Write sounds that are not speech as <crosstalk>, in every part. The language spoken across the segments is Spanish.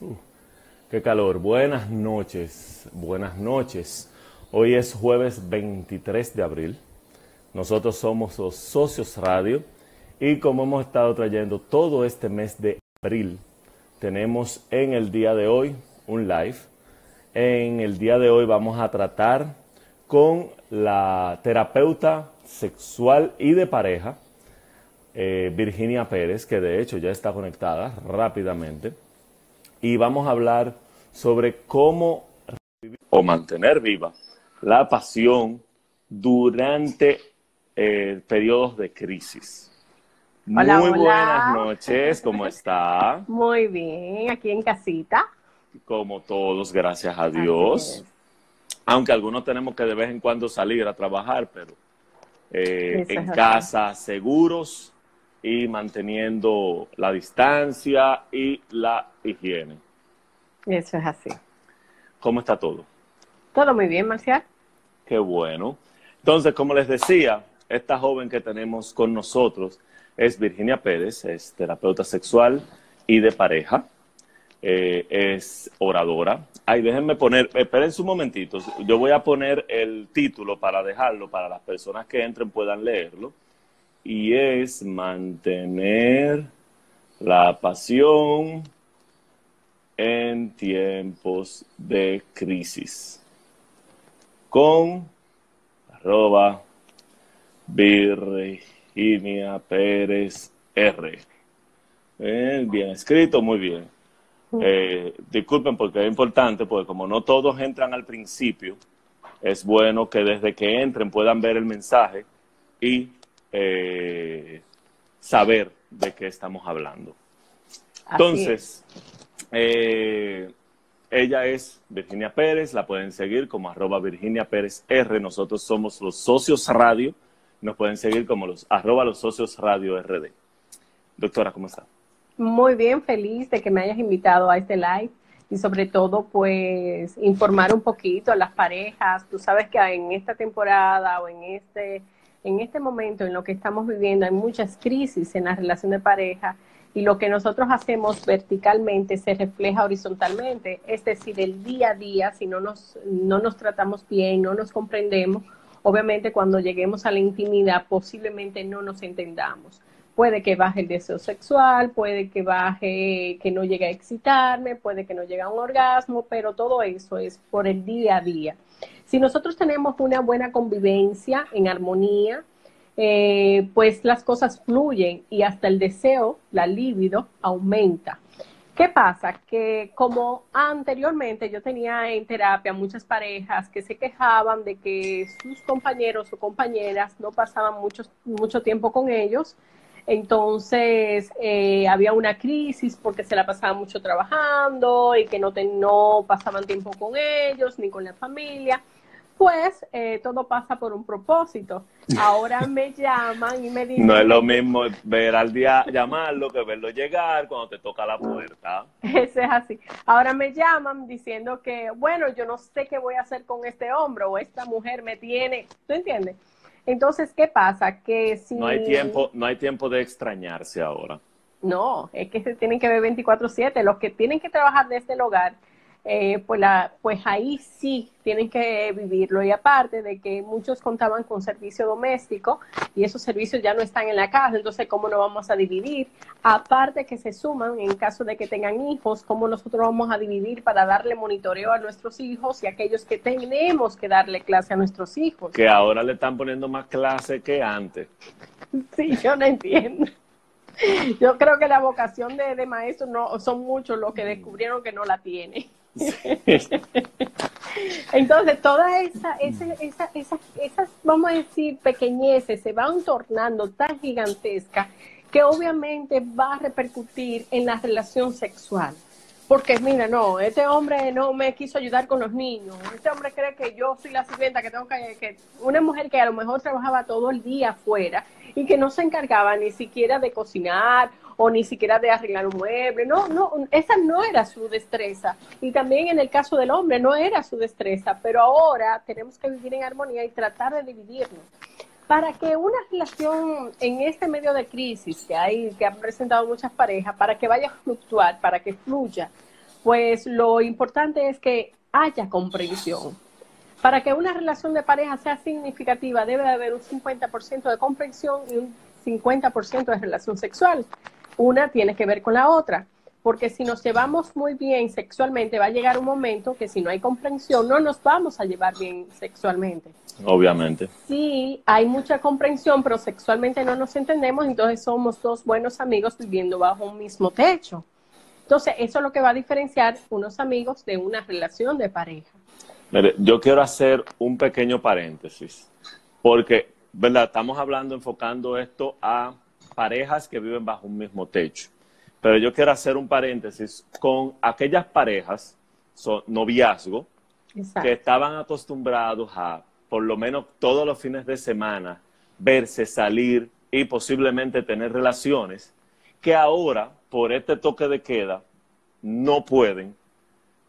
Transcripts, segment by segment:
Uh, qué calor. Buenas noches, buenas noches. Hoy es jueves 23 de abril. Nosotros somos los Socios Radio y como hemos estado trayendo todo este mes de abril, tenemos en el día de hoy un live. En el día de hoy vamos a tratar con la terapeuta sexual y de pareja, eh, Virginia Pérez, que de hecho ya está conectada rápidamente y vamos a hablar sobre cómo o mantener viva la pasión durante eh, periodos de crisis. Muy buenas noches, ¿cómo está? <laughs> Muy bien, aquí en casita. Como todos, gracias a Dios. Aunque algunos tenemos que de vez en cuando salir a trabajar, pero eh, en casa seguros y manteniendo la distancia y la higiene. Eso es así. ¿Cómo está todo? Todo muy bien, Marcial. Qué bueno. Entonces, como les decía, esta joven que tenemos con nosotros es Virginia Pérez, es terapeuta sexual y de pareja. Eh, es oradora. Ay, déjenme poner, esperen un momentito, yo voy a poner el título para dejarlo, para las personas que entren puedan leerlo y es mantener la pasión en tiempos de crisis. Con arroba Virginia Pérez R. Eh, bien escrito, muy bien. Eh, disculpen porque es importante, porque como no todos entran al principio, es bueno que desde que entren puedan ver el mensaje y eh, saber de qué estamos hablando. Entonces, eh, ella es Virginia Pérez, la pueden seguir como arroba Virginia Pérez R. Nosotros somos los socios radio, nos pueden seguir como los arroba los socios radio RD. Doctora, ¿cómo está? Muy bien, feliz de que me hayas invitado a este live y sobre todo pues informar un poquito a las parejas. Tú sabes que en esta temporada o en este en este momento en lo que estamos viviendo hay muchas crisis en la relación de pareja y lo que nosotros hacemos verticalmente se refleja horizontalmente, es decir, el día a día, si no nos, no nos tratamos bien, no nos comprendemos, obviamente cuando lleguemos a la intimidad posiblemente no nos entendamos. Puede que baje el deseo sexual, puede que baje, que no llegue a excitarme, puede que no llegue a un orgasmo, pero todo eso es por el día a día. Si nosotros tenemos una buena convivencia en armonía, eh, pues las cosas fluyen y hasta el deseo, la libido, aumenta. ¿Qué pasa? Que como anteriormente yo tenía en terapia muchas parejas que se quejaban de que sus compañeros o compañeras no pasaban mucho, mucho tiempo con ellos, entonces eh, había una crisis porque se la pasaban mucho trabajando y que no, no pasaban tiempo con ellos ni con la familia pues eh, todo pasa por un propósito. Ahora me <laughs> llaman y me dicen... No es lo mismo ver al día llamarlo que verlo llegar cuando te toca la puerta. Eso es así. Ahora me llaman diciendo que, bueno, yo no sé qué voy a hacer con este hombre o esta mujer me tiene, ¿tú entiendes? Entonces, ¿qué pasa? Que si... No hay tiempo, no hay tiempo de extrañarse ahora. No, es que se tienen que ver 24/7. Los que tienen que trabajar desde el hogar eh, pues, la, pues ahí sí tienen que vivirlo. Y aparte de que muchos contaban con servicio doméstico y esos servicios ya no están en la casa, entonces ¿cómo nos vamos a dividir? Aparte que se suman en caso de que tengan hijos, ¿cómo nosotros vamos a dividir para darle monitoreo a nuestros hijos y aquellos que tenemos que darle clase a nuestros hijos? Que ahora le están poniendo más clase que antes. Sí, yo no entiendo. Yo creo que la vocación de, de maestro no son muchos los que descubrieron que no la tienen. <laughs> Entonces, todas esa, esa, esas, vamos a decir, pequeñeces se van tornando tan gigantescas que obviamente va a repercutir en la relación sexual. Porque mira, no, este hombre no me quiso ayudar con los niños. Este hombre cree que yo soy la sirvienta, que tengo que, que... Una mujer que a lo mejor trabajaba todo el día afuera y que no se encargaba ni siquiera de cocinar o ni siquiera de arreglar un mueble. No, no, esa no era su destreza. Y también en el caso del hombre no era su destreza, pero ahora tenemos que vivir en armonía y tratar de dividirnos. Para que una relación en este medio de crisis que hay, que han presentado muchas parejas, para que vaya a fluctuar, para que fluya, pues lo importante es que haya comprensión. Para que una relación de pareja sea significativa, debe de haber un 50% de comprensión y un 50% de relación sexual. Una tiene que ver con la otra, porque si nos llevamos muy bien sexualmente, va a llegar un momento que si no hay comprensión, no nos vamos a llevar bien sexualmente. Obviamente. Sí, hay mucha comprensión, pero sexualmente no nos entendemos, entonces somos dos buenos amigos viviendo bajo un mismo techo. Entonces, eso es lo que va a diferenciar unos amigos de una relación de pareja. Mire, yo quiero hacer un pequeño paréntesis, porque, ¿verdad? Estamos hablando, enfocando esto a parejas que viven bajo un mismo techo. Pero yo quiero hacer un paréntesis con aquellas parejas, son noviazgo, que estaban acostumbrados a, por lo menos todos los fines de semana, verse, salir y posiblemente tener relaciones, que ahora, por este toque de queda, no pueden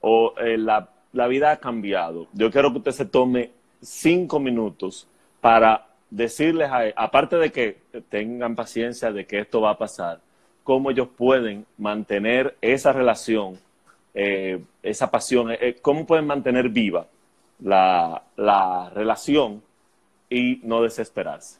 o eh, la la vida ha cambiado. Yo quiero que usted se tome cinco minutos para decirles, a, aparte de que tengan paciencia de que esto va a pasar, cómo ellos pueden mantener esa relación, eh, esa pasión, eh, cómo pueden mantener viva la, la, relación y no desesperarse.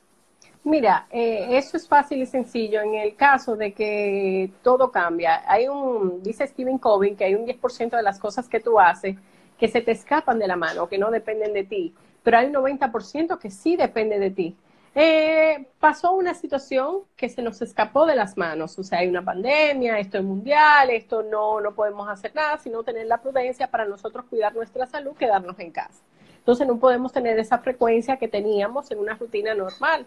Mira, eh, eso es fácil y sencillo en el caso de que todo cambia. Hay un, dice Stephen Covey, que hay un 10% de las cosas que tú haces que se te escapan de la mano, que no dependen de ti, pero hay un 90% que sí depende de ti. Eh, pasó una situación que se nos escapó de las manos, o sea, hay una pandemia, esto es mundial, esto no, no podemos hacer nada, sino tener la prudencia para nosotros cuidar nuestra salud, quedarnos en casa. Entonces no podemos tener esa frecuencia que teníamos en una rutina normal.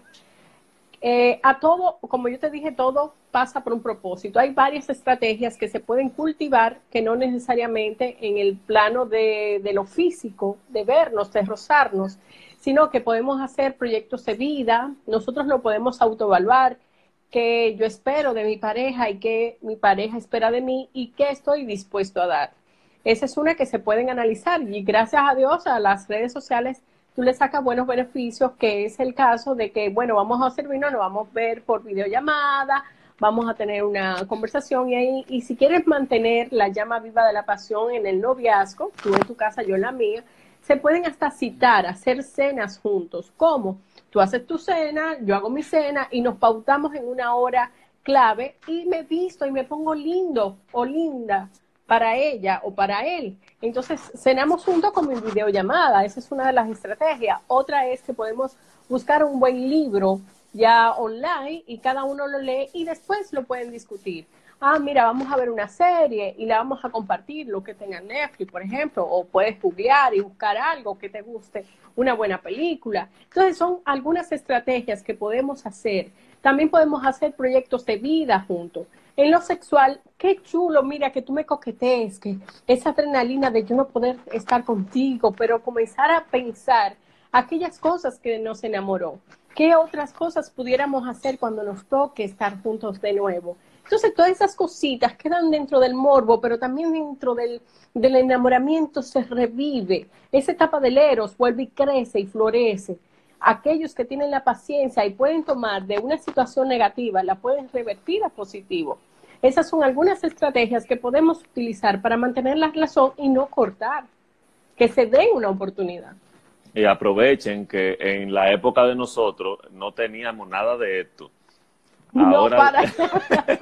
Eh, a todo, como yo te dije, todo pasa por un propósito. Hay varias estrategias que se pueden cultivar que no necesariamente en el plano de, lo físico, de vernos, de rozarnos, sino que podemos hacer proyectos de vida, nosotros lo podemos autoevaluar, que yo espero de mi pareja y que mi pareja espera de mí y qué estoy dispuesto a dar. Esa es una que se pueden analizar y gracias a Dios a las redes sociales tú le sacas buenos beneficios, que es el caso de que, bueno, vamos a servirnos, nos vamos a ver por videollamada, vamos a tener una conversación y ahí, y si quieres mantener la llama viva de la pasión en el noviazgo, tú en tu casa, yo en la mía, se pueden hasta citar, hacer cenas juntos. ¿Cómo? Tú haces tu cena, yo hago mi cena y nos pautamos en una hora clave y me visto y me pongo lindo o linda para ella o para él. Entonces, cenamos juntos como en videollamada, esa es una de las estrategias. Otra es que podemos buscar un buen libro ya online y cada uno lo lee y después lo pueden discutir. Ah, mira, vamos a ver una serie y la vamos a compartir, lo que tenga Netflix, por ejemplo, o puedes googlear y buscar algo que te guste, una buena película. Entonces, son algunas estrategias que podemos hacer. También podemos hacer proyectos de vida juntos. En lo sexual, qué chulo, mira, que tú me coquetees, que esa adrenalina de yo no poder estar contigo, pero comenzar a pensar aquellas cosas que nos enamoró. ¿Qué otras cosas pudiéramos hacer cuando nos toque estar juntos de nuevo? Entonces, todas esas cositas quedan dentro del morbo, pero también dentro del, del enamoramiento se revive. Esa etapa del eros vuelve y crece y florece. Aquellos que tienen la paciencia y pueden tomar de una situación negativa, la pueden revertir a positivo. Esas son algunas estrategias que podemos utilizar para mantener la relación y no cortar, que se den una oportunidad. Y aprovechen que en la época de nosotros no teníamos nada de esto. Ahora... No para <laughs>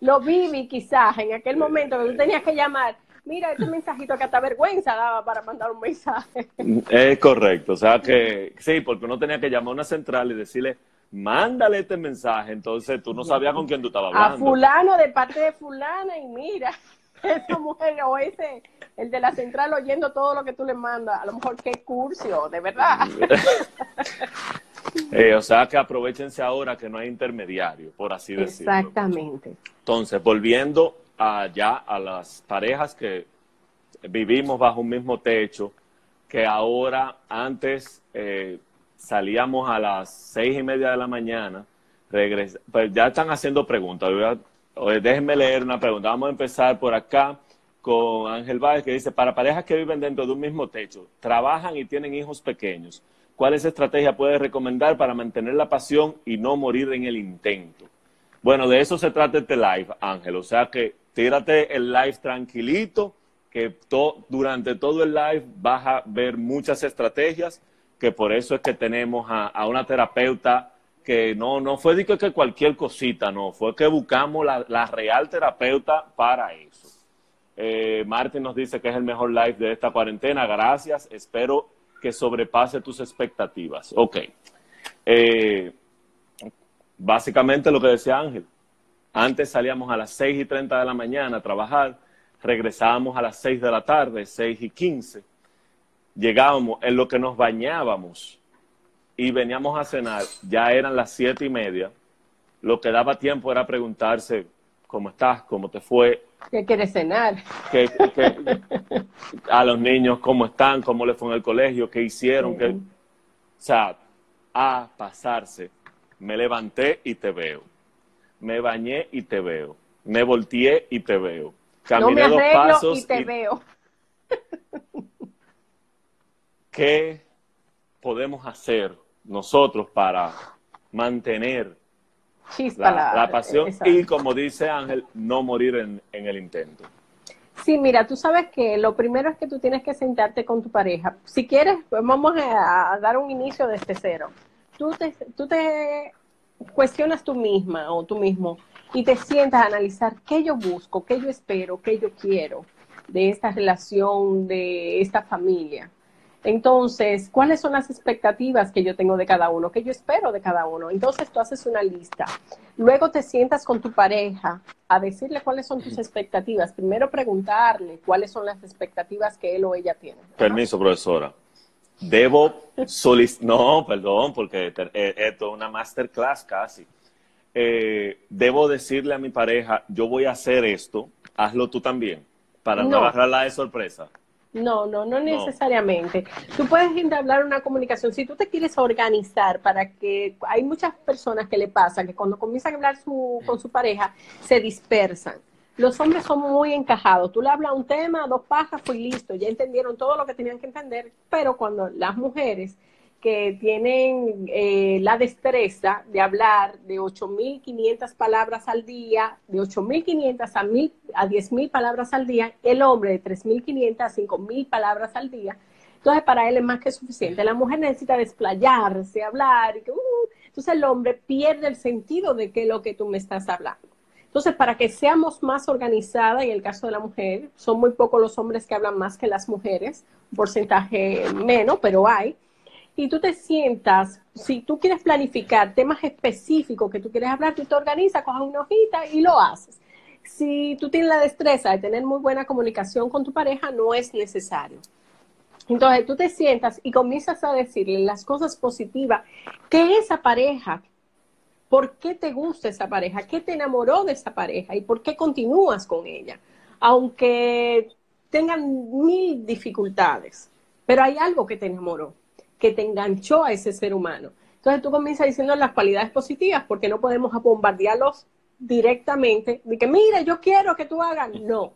Lo viví quizás en aquel momento que tú tenías que llamar. Mira, este mensajito que hasta vergüenza daba para mandar un mensaje. Es correcto, o sea que sí, porque uno tenía que llamar a una central y decirle, mándale este mensaje, entonces tú no sabías con quién tú estabas hablando. A fulano de parte de fulana y mira, <laughs> esa mujer o ese, el de la central oyendo todo lo que tú le mandas, a lo mejor qué curso, de verdad. <laughs> Eh, o sea que aprovechense ahora que no hay intermediario, por así decirlo. Exactamente. Entonces, volviendo allá a las parejas que vivimos bajo un mismo techo, que ahora antes eh, salíamos a las seis y media de la mañana, pues ya están haciendo preguntas. Déjenme leer una pregunta. Vamos a empezar por acá con Ángel Báez, que dice, para parejas que viven dentro de un mismo techo, trabajan y tienen hijos pequeños, ¿Cuál estrategia puedes recomendar para mantener la pasión y no morir en el intento? Bueno, de eso se trata este live, Ángel. O sea que tírate el live tranquilito, que durante todo el live vas a ver muchas estrategias, que por eso es que tenemos a, una terapeuta que no, no fue de que, cualquier cosita, no, fue que buscamos la, real terapeuta para eso. Eh, Martín nos dice que es el mejor live de esta cuarentena, gracias, espero que sobrepase tus expectativas. Ok. Eh, básicamente lo que decía Ángel, antes salíamos a las 6 y 30 de la mañana a trabajar, regresábamos a las 6 de la tarde, 6 y 15, llegábamos en lo que nos bañábamos y veníamos a cenar, ya eran las 7 y media, lo que daba tiempo era preguntarse, ¿cómo estás? ¿Cómo te fue? ¿Qué quieres cenar? <laughs> a los niños, ¿cómo están? ¿Cómo les fue en el colegio? ¿Qué hicieron? O sea, a pasarse. Me levanté y te veo me bañé y te veo. Me volteé y te veo. Caminé dos pasos y te veo. <laughs> ¿Qué podemos hacer nosotros para mantener la, pasión y, como dice Ángel, no morir en, el intento? Sí, mira, tú sabes que lo primero es que tú tienes que sentarte con tu pareja. Si quieres, pues vamos a, dar un inicio desde cero. Tú te, tú te cuestionas tú misma o tú mismo y te sientas a analizar qué yo busco, qué yo espero, qué yo quiero de esta relación, de esta familia. Entonces, ¿cuáles son las expectativas que yo tengo de cada uno? ¿Qué yo espero de cada uno? Entonces, tú haces una lista. Luego te sientas con tu pareja a decirle cuáles son tus expectativas. Primero preguntarle cuáles son las expectativas que él o ella tiene. Permiso, profesora debo solicitar, no, perdón, porque esto es una masterclass casi. Eh, debo decirle a mi pareja, yo voy a hacer esto, hazlo tú también, para no, agarrarla de sorpresa. No, no, no necesariamente. Tú puedes entablar una comunicación. Si tú te quieres organizar para que hay muchas personas que le pasa que cuando comienzan a hablar con su pareja se dispersan los hombres son muy encajados. Tú le hablas un tema, dos pajas, fue listo. Ya entendieron todo lo que tenían que entender. Pero cuando las mujeres que tienen eh, la destreza de hablar de 8.500 palabras al día, de 8.500 a, 1000, a 10.000 palabras al día, el hombre de 3.500 a 5.000 palabras al día, entonces para él es más que suficiente. La mujer necesita desplayarse, hablar, y que, uh, entonces el hombre pierde el sentido de qué es lo que tú me estás hablando. Entonces, para que seamos más organizadas, en el caso de la mujer, son muy pocos los hombres que hablan más que las mujeres, un porcentaje menos, pero hay. Y tú te sientas, si tú quieres planificar temas específicos que tú quieres hablar, tú te organizas, coges una hojita y lo haces. Si tú tienes la destreza de tener muy buena comunicación con tu pareja, no es necesario. Entonces tú te sientas y comienzas a decirle las cosas positivas. Que esa pareja por qué te gusta esa pareja, qué te enamoró de esa pareja y por qué continúas con ella, aunque tengan mil dificultades, pero hay algo que te enamoró, que te enganchó a ese ser humano. Entonces tú comienzas diciendo las cualidades positivas porque no podemos bombardearlos directamente de que, mira, yo quiero que tú hagas. No.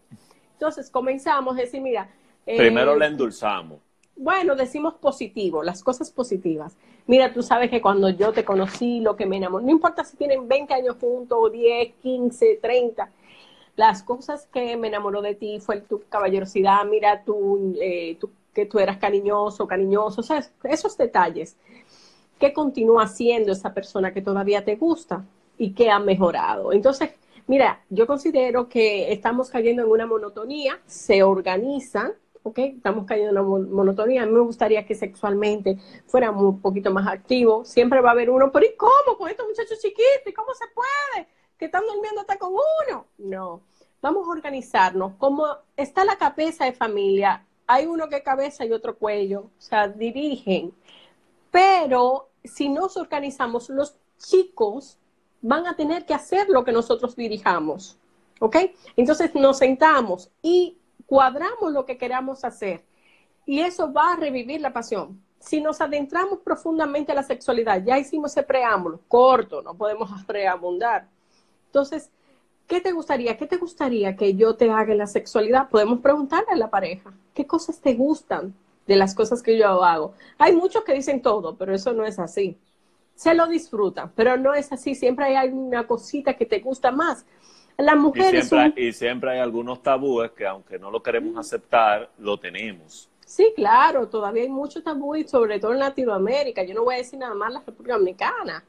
Entonces comenzamos a decir, mira. Primero eh, le endulzamos bueno, decimos positivo, las cosas positivas. Mira, tú sabes que cuando yo te conocí, lo que me enamoró, no importa si tienen 20 años juntos, 10, 15, 30, las cosas que me enamoró de ti fue tu caballerosidad, mira eh, tú, que tú eras cariñoso, cariñoso, sea, esos detalles. ¿Qué continúa haciendo esa persona que todavía te gusta y qué ha mejorado? Entonces, mira, yo considero que estamos cayendo en una monotonía, se organizan, ¿ok? Estamos cayendo en una monotonía. A mí me gustaría que sexualmente fuéramos un poquito más activos. Siempre va a haber uno, pero ¿y cómo con estos muchachos chiquitos? cómo se puede? Que están durmiendo hasta con uno. No, vamos a organizarnos. Como está la cabeza de familia, hay uno que cabeza y otro cuello, o sea, dirigen. Pero si nos organizamos, los chicos van a tener que hacer lo que nosotros dirijamos. ¿Ok? Entonces nos sentamos y cuadramos lo que queramos hacer y eso va a revivir la pasión. Si nos adentramos profundamente a la sexualidad, ya hicimos ese preámbulo, corto, no podemos <laughs> preabundar. Entonces, ¿qué te gustaría? ¿Qué te gustaría que yo te haga en la sexualidad? Podemos preguntarle a la pareja, ¿qué cosas te gustan de las cosas que yo hago? Hay muchos que dicen todo, pero eso no es así. Se lo disfrutan, pero no es así. Siempre hay una cosita que te gusta más. La mujer y siempre, y siempre hay algunos tabúes que aunque no lo queremos aceptar, lo tenemos. Sí, claro, todavía hay muchos tabúes, sobre todo en Latinoamérica. Yo no voy a decir nada más la República Dominicana,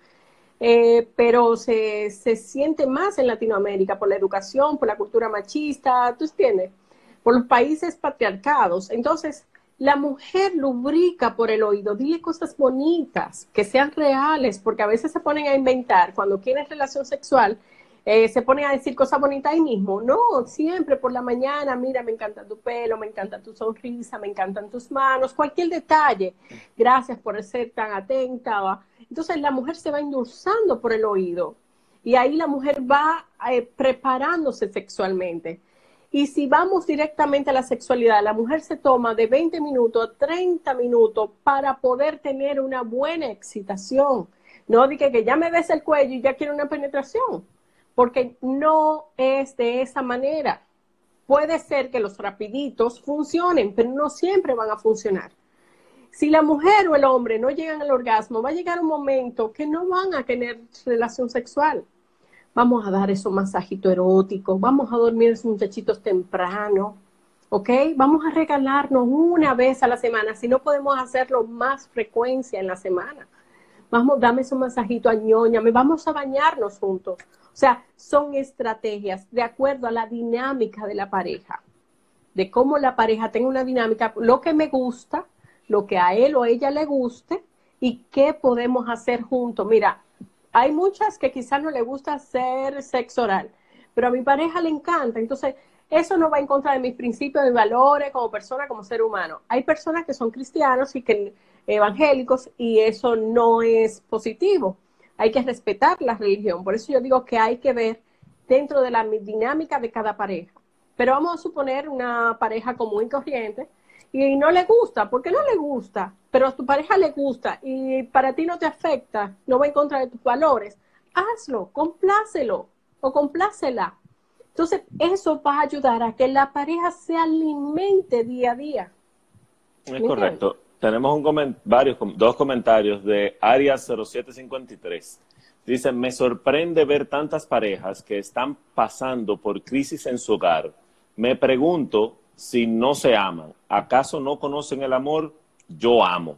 eh, pero se, se siente más en Latinoamérica por la educación, por la cultura machista, ¿tú entiendes? Por los países patriarcados. Entonces, la mujer lubrica por el oído, dile cosas bonitas, que sean reales, porque a veces se ponen a inventar cuando quieren relación sexual eh, se pone a decir cosas bonitas ahí mismo. No, siempre por la mañana, mira, me encanta tu pelo, me encanta tu sonrisa, me encantan tus manos, cualquier detalle. Gracias por ser tan atenta. Entonces la mujer se va endulzando por el oído y ahí la mujer va eh, preparándose sexualmente. Y si vamos directamente a la sexualidad, la mujer se toma de 20 minutos a 30 minutos para poder tener una buena excitación. No diga que ya me ves el cuello y ya quiero una penetración porque no es de esa manera. Puede ser que los rapiditos funcionen, pero no siempre van a funcionar. Si la mujer o el hombre no llegan al orgasmo, va a llegar un momento que no van a tener relación sexual. Vamos a dar esos masajitos eróticos, vamos a dormir esos muchachitos temprano, ¿ok? Vamos a regalarnos una vez a la semana, si no podemos hacerlo más frecuencia en la semana. Vamos, dame esos masajitos a ñoña, vamos a bañarnos juntos. O sea, son estrategias de acuerdo a la dinámica de la pareja, de cómo la pareja tenga una dinámica, lo que me gusta, lo que a él o a ella le guste y qué podemos hacer juntos. Mira, hay muchas que quizás no le gusta hacer sexo oral, pero a mi pareja le encanta. Entonces, eso no va en contra de mis principios, de valores como persona, como ser humano. Hay personas que son cristianos y que evangélicos y eso no es positivo hay que respetar la religión. Por eso yo digo que hay que ver dentro de la dinámica de cada pareja. Pero vamos a suponer una pareja común y corriente y no le gusta, porque no le gusta, pero a tu pareja le gusta y para ti no te afecta, no va en contra de tus valores, hazlo, complácelo o complácela. Entonces, eso va a ayudar a que la pareja se alimente día a día. Es correcto tenemos un varios, dos comentarios de Arias 0753. Dice, me sorprende ver tantas parejas que están pasando por crisis en su hogar. Me pregunto si no se aman. ¿Acaso no conocen el amor? Yo amo.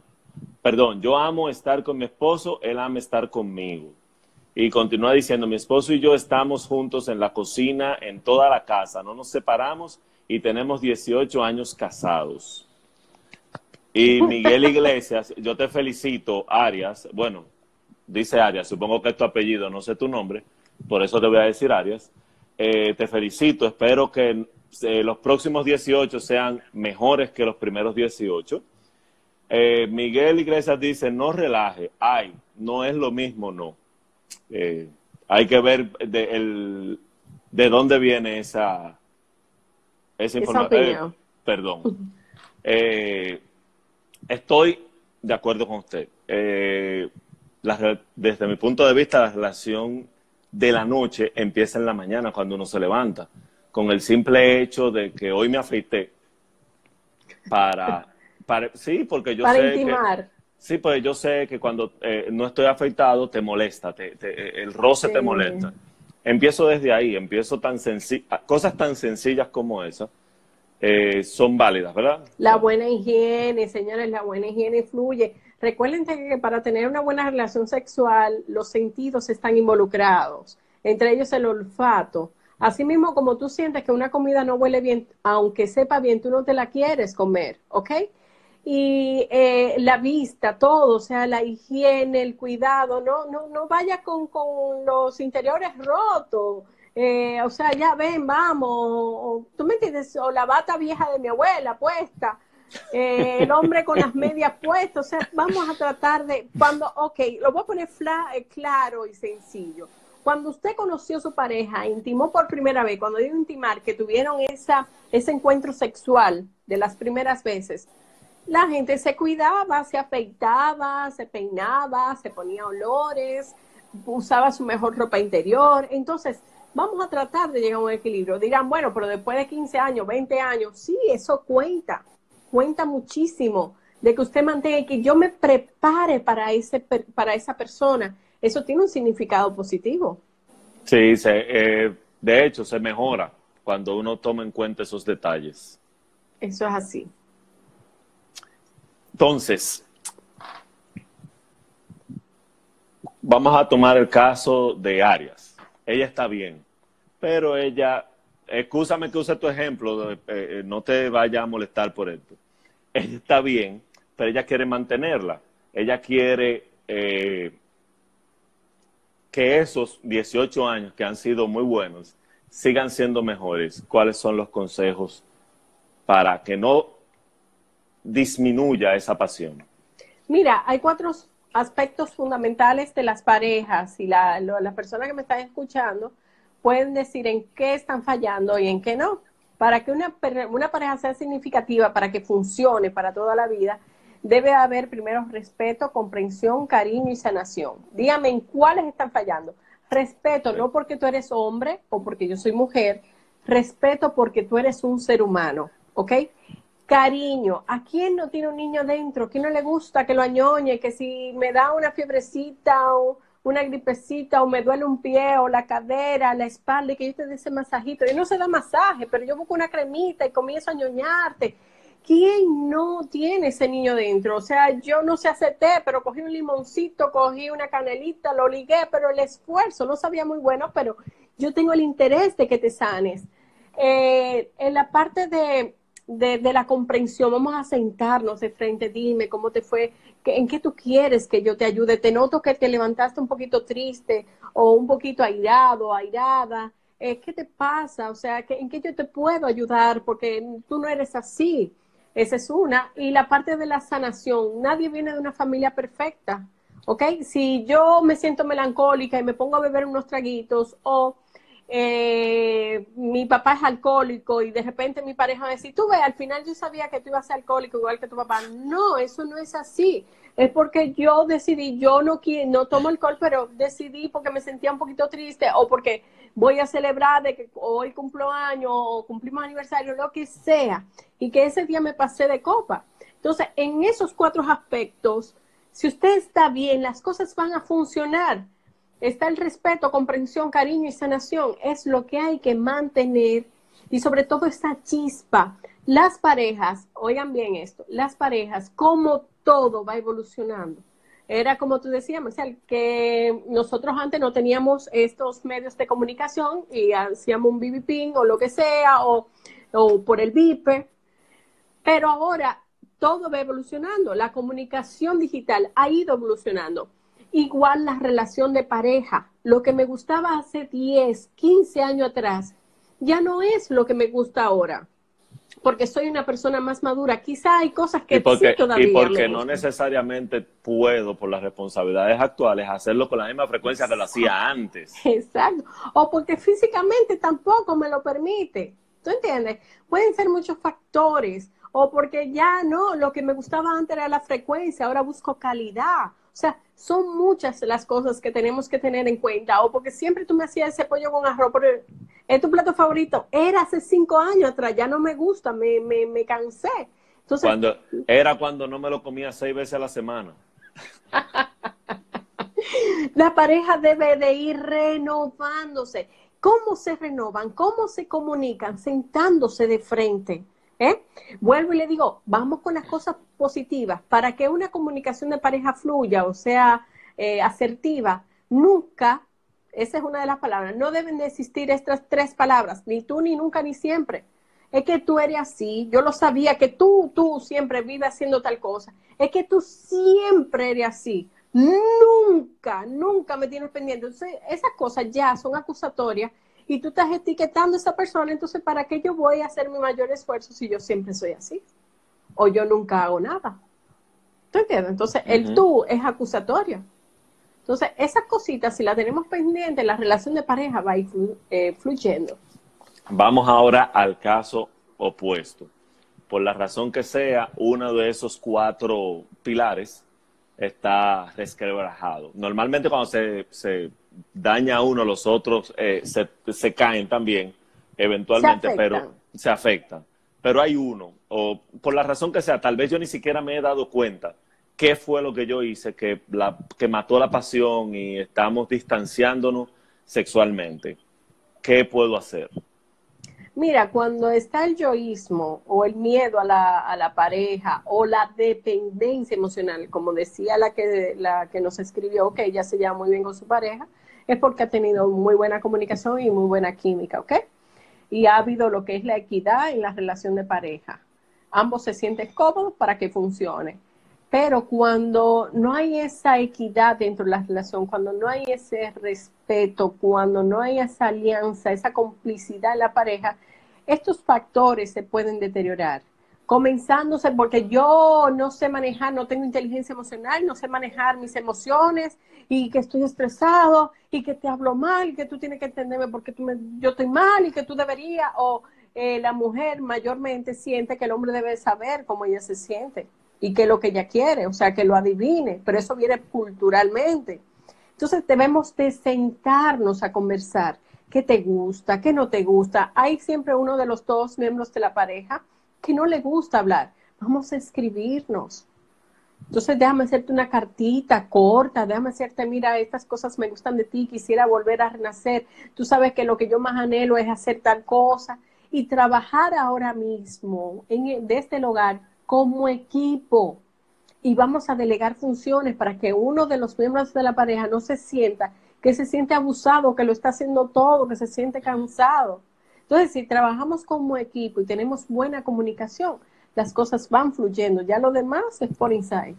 Perdón, yo amo estar con mi esposo, él ama estar conmigo. Y continúa diciendo, mi esposo y yo estamos juntos en la cocina, en toda la casa, no nos separamos y tenemos 18 años casados. Y Miguel Iglesias, yo te felicito, Arias. Bueno, dice Arias, supongo que es tu apellido, no sé tu nombre, por eso te voy a decir Arias. Eh, te felicito, espero que eh, los próximos 18 sean mejores que los primeros 18. Eh, Miguel Iglesias dice, no relaje, ay, no es lo mismo, no. hay que ver de, de dónde viene esa, esa información. perdón. <laughs> Estoy de acuerdo con usted. Eh, desde mi punto de vista, la relación de la noche empieza en la mañana cuando uno se levanta, con el simple hecho de que hoy me afeité para, para sí, porque yo sé que sí, pues yo sé que cuando eh, no estoy afeitado te molesta, te, el roce te molesta. Empiezo desde ahí, empiezo tan cosas tan sencillas como esas eh, son válidas, ¿verdad? La buena higiene, señores, la buena higiene fluye. Recuerden que para tener una buena relación sexual, los sentidos están involucrados, entre ellos el olfato. Asimismo, como tú sientes que una comida no huele bien, aunque sepa bien, tú no te la quieres comer, ¿ok? Y eh, la vista, todo, o sea, la higiene, el cuidado, no, no, no vaya con, con los interiores rotos, eh, o sea, ya ven, vamos, tú me entiendes, o la bata vieja de mi abuela puesta, eh, el hombre con las medias puestas, o sea, vamos a tratar de, cuando, ok, lo voy a poner eh, claro y sencillo. Cuando usted conoció a su pareja, intimó por primera vez, cuando digo intimar, que tuvieron esa, ese encuentro sexual de las primeras veces, la gente se cuidaba, se afeitaba, se peinaba, se ponía olores, usaba su mejor ropa interior. Entonces, vamos a tratar de llegar a un equilibrio. Dirán, bueno, pero después de 15 años, 20 años, sí, eso cuenta, cuenta muchísimo de que usted mantenga que yo me prepare para, ese, para esa persona. Eso tiene un significado positivo. Sí, eh, De hecho, se mejora cuando uno toma en cuenta esos detalles. Eso es así. Entonces, vamos a tomar el caso de Arias. Ella está bien, pero ella, escúchame que use tu ejemplo, eh, eh, no te vaya a molestar por esto. Ella está bien, pero ella quiere mantenerla. Ella quiere eh, que esos 18 años que han sido muy buenos sigan siendo mejores. ¿Cuáles son los consejos para que no disminuya esa pasión? Mira, hay cuatro aspectos fundamentales de las parejas y la, las personas que me están escuchando pueden decir en qué están fallando y en qué no. Para que una, una pareja sea significativa, para que funcione para toda la vida, debe haber primero respeto, comprensión, cariño y sanación. Dígame en cuáles están fallando. Respeto, no porque tú eres hombre o porque yo soy mujer, respeto porque tú eres un ser humano, ¿ok? Cariño, ¿a quién no tiene un niño dentro? ¿Quién no le gusta que lo añoñe? Que si me da una fiebrecita o una gripecita o me duele un pie o la cadera, la espalda y que yo te dé ese masajito. Y no se da masaje, pero yo busco una cremita y comienzo a ñoñarte. ¿Quién no tiene ese niño dentro? O sea, yo no sé hacer pero cogí un limoncito, cogí una canelita, lo ligué, pero el esfuerzo no sabía muy bueno, pero yo tengo el interés de que te sanes. Eh, en la parte de de, la comprensión, vamos a sentarnos de frente, dime cómo te fue, en qué tú quieres que yo te ayude. Te noto que te levantaste un poquito triste o un poquito airado, airada. Eh, ¿Qué te pasa? O sea, ¿en qué yo te puedo ayudar? Porque tú no eres así. Esa es una. Y la parte de la sanación. Nadie viene de una familia perfecta. ¿Ok? Si yo me siento melancólica y me pongo a beber unos traguitos o eh, mi papá es alcohólico y de repente mi pareja me dice, tú ves, al final yo sabía que tú ibas a ser alcohólico igual que tu papá. No, eso no es así. Es porque yo decidí, yo no, no tomo alcohol, pero decidí porque me sentía un poquito triste o porque voy a celebrar de que hoy cumplo año o cumplimos aniversario, lo que sea, y que ese día me pasé de copa. Entonces, en esos cuatro aspectos, si usted está bien, las cosas van a funcionar está el respeto, comprensión, cariño y sanación. Es lo que hay que mantener y sobre todo esta chispa. Las parejas, oigan bien esto, las parejas, como todo va evolucionando. Era como tú decías, Marcial, que nosotros antes no teníamos estos medios de comunicación y hacíamos un BB o lo que sea, o, por el VIP, pero ahora todo va evolucionando. La comunicación digital ha ido evolucionando Igual la relación de pareja, lo que me gustaba hace 10, 15 años atrás, ya no es lo que me gusta ahora, porque soy una persona más madura. Quizá hay cosas que y porque, todavía y porque no necesariamente puedo, por las responsabilidades actuales, hacerlo con la misma frecuencia que lo hacía antes. Exacto. O porque físicamente tampoco me lo permite. ¿Tú entiendes? Pueden ser muchos factores. O porque ya no, lo que me gustaba antes era la frecuencia, ahora busco calidad. O sea, son muchas las cosas que tenemos que tener en cuenta. O porque siempre tú me hacías ese pollo con arroz, pero es tu plato favorito. Era hace cinco años atrás, ya no me gusta, me, me, me cansé. Entonces, cuando, era cuando no me lo comía seis veces a la semana. <laughs> la pareja debe de ir renovándose. ¿Cómo se renovan? ¿Cómo se comunican? Sentándose de frente. ¿Eh? Vuelvo y le digo, vamos con las cosas positivas. Para que una comunicación de pareja fluya o sea eh, asertiva, nunca, esa es una de las palabras, no deben de existir estas tres palabras, ni tú, ni nunca, ni siempre. Es que tú eres así, yo lo sabía, que tú, tú siempre vives haciendo tal cosa. Es que tú siempre eres así. Nunca, nunca me tienes pendiente. Entonces, esas cosas ya son acusatorias y tú estás etiquetando a esa persona, entonces ¿para qué yo voy a hacer mi mayor esfuerzo si yo siempre soy así? O yo nunca hago nada. ¿Tú entiendes? Entonces el tú es acusatorio. Entonces esas cositas, si las tenemos pendientes, la relación de pareja va a ir eh, fluyendo. Vamos ahora al caso opuesto. Por la razón que sea, uno de esos cuatro pilares está resquebrajado. Normalmente cuando se, se daña a uno, los otros eh, se, se, caen también, eventualmente, pero se afectan. Pero hay uno, o por la razón que sea, tal vez yo ni siquiera me he dado cuenta qué fue lo que yo hice que, la, que mató la pasión y estamos distanciándonos sexualmente. ¿qué puedo hacer? Mira, cuando está el yoísmo o el miedo a la, a la, pareja o la dependencia emocional, como decía la que, la que nos escribió, que ella se lleva muy bien con su pareja, es porque ha tenido muy buena comunicación y muy buena química, ¿ok? Y ha habido lo que es la equidad en la relación de pareja. Ambos se sienten cómodos para que funcione. Pero cuando no hay esa equidad dentro de la relación, cuando no hay ese respeto, cuando no hay esa alianza, esa complicidad en la pareja, estos factores se pueden deteriorar. Comenzándose porque yo no sé manejar, no tengo inteligencia emocional, no sé manejar mis emociones y que estoy estresado y que te hablo mal que tú tienes que entenderme porque tú yo estoy mal y que tú deberías, o eh, la mujer mayormente siente que el hombre debe saber cómo ella se siente y qué es lo que ella quiere, o sea, que lo adivine, pero eso viene culturalmente. Entonces debemos de sentarnos a conversar. ¿Qué te gusta? ¿Qué no te gusta? Hay siempre uno de los dos miembros de la pareja que no le gusta hablar. Vamos a escribirnos. Entonces déjame hacerte una cartita corta, déjame hacerte, mira, estas cosas me gustan de ti, quisiera volver a renacer. Tú sabes que lo que yo más anhelo es hacer tal cosa y trabajar ahora mismo en, desde el hogar como equipo y vamos a delegar funciones para que uno de los miembros de la pareja no se sienta que se siente abusado, que lo está haciendo todo, que se siente cansado. Entonces, si trabajamos como equipo y tenemos buena comunicación, las cosas van fluyendo. Ya lo demás es por insight.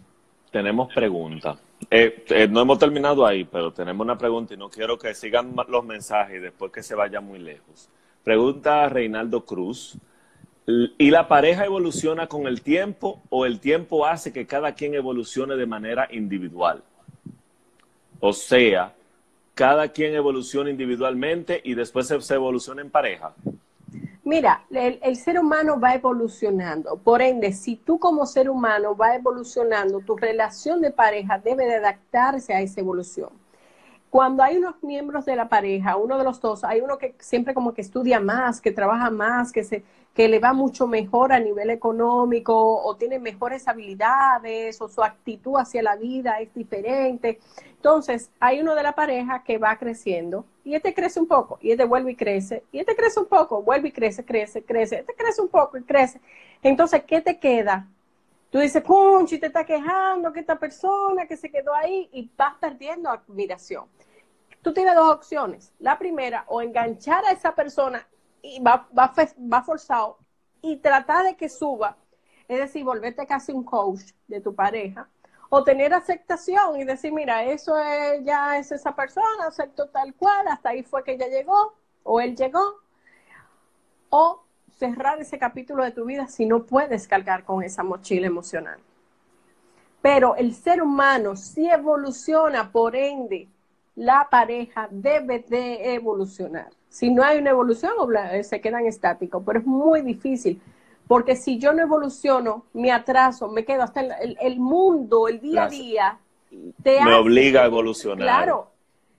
Tenemos pregunta. Eh, eh, no hemos terminado ahí, pero tenemos una pregunta y no quiero que sigan los mensajes después que se vaya muy lejos. Pregunta Reinaldo Cruz. ¿Y la pareja evoluciona con el tiempo o el tiempo hace que cada quien evolucione de manera individual? O sea, cada quien evoluciona individualmente y después se, evoluciona en pareja. Mira, el, ser humano va evolucionando. Por ende, si tú como ser humano va evolucionando, tu relación de pareja debe de adaptarse a esa evolución. Cuando hay unos miembros de la pareja, uno de los dos, hay uno que siempre como que estudia más, que trabaja más, que se, que le va mucho mejor a nivel económico o tiene mejores habilidades o su actitud hacia la vida es diferente. Entonces, hay uno de la pareja que va creciendo y este crece un poco y este vuelve y crece y este crece un poco, vuelve y crece, crece, crece, este crece un poco y crece. Entonces, ¿qué te queda? Tú dices, Punchi, te está quejando que esta persona que se quedó ahí y vas perdiendo admiración. Tú tienes dos opciones. La primera, o enganchar a esa persona y va, va, va forzado y tratar de que suba, es decir, volverte casi un coach de tu pareja, o tener aceptación y decir, mira, eso es, ya es esa persona, acepto tal cual, hasta ahí fue que ella llegó, o él llegó, o cerrar ese capítulo de tu vida si no puedes cargar con esa mochila emocional. Pero el ser humano si evoluciona, por ende, la pareja debe de evolucionar. Si no hay una evolución, eh, se quedan estáticos, pero es muy difícil, porque si yo no evoluciono, me atraso, me quedo hasta el, mundo, el día a día, te me obliga a evolucionar. Claro,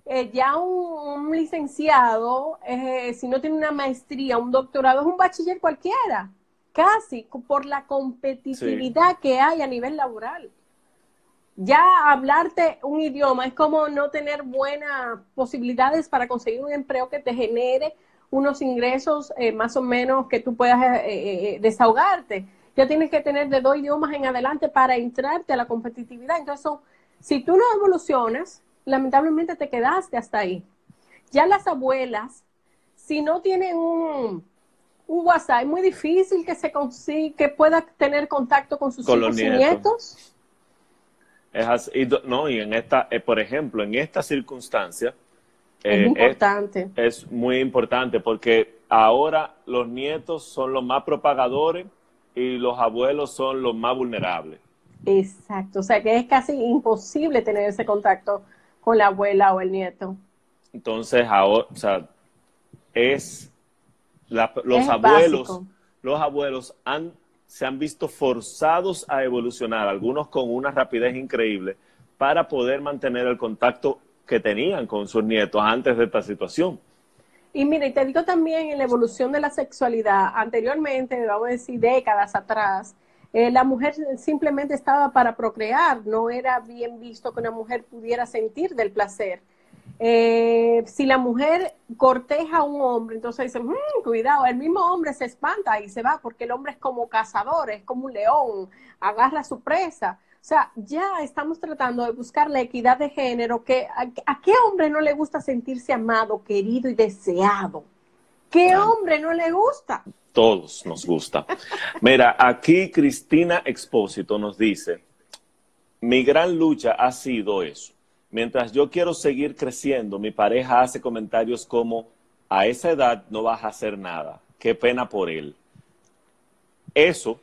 eh, ya un, licenciado, eh, si no tiene una maestría, un doctorado, es un bachiller cualquiera, casi por la competitividad que hay a nivel laboral ya hablarte un idioma es como no tener buenas posibilidades para conseguir un empleo que te genere unos ingresos eh, más o menos que tú puedas eh, desahogarte. Ya tienes que tener de dos idiomas en adelante para entrarte a la competitividad. Entonces, si tú no evolucionas, lamentablemente te quedaste hasta ahí. Ya las abuelas, si no tienen un, un WhatsApp, es muy difícil que se consiga, que pueda tener contacto con sus hijos y nietos es así, no, y en esta, eh, por ejemplo, en esta circunstancia, es, eh, importante. Es, muy importante porque ahora los nietos son los más propagadores y los abuelos son los más vulnerables. Exacto, o sea que es casi imposible tener ese contacto con la abuela o el nieto. Entonces, ahora, o sea, es los abuelos, los abuelos han se han visto forzados a evolucionar, algunos con una rapidez increíble, para poder mantener el contacto que tenían con sus nietos antes de esta situación. Y mire, te digo también en la evolución de la sexualidad, anteriormente, vamos a decir décadas atrás, eh, la mujer simplemente estaba para procrear, no era bien visto que una mujer pudiera sentir del placer. Eh, si la mujer corteja a un hombre, entonces dice, mmm, cuidado, el mismo hombre se espanta y se va porque el hombre es como cazador, es como un león, agarra a su presa. O sea, ya estamos tratando de buscar la equidad de género, que a, qué hombre no le gusta sentirse amado, querido y deseado. ¿Qué hombre no le gusta? Todos nos gusta. Mira, aquí Cristina Expósito nos dice, mi gran lucha ha sido eso Mientras yo quiero seguir creciendo, mi pareja hace comentarios como, a esa edad no vas a hacer nada, qué pena por él. Eso,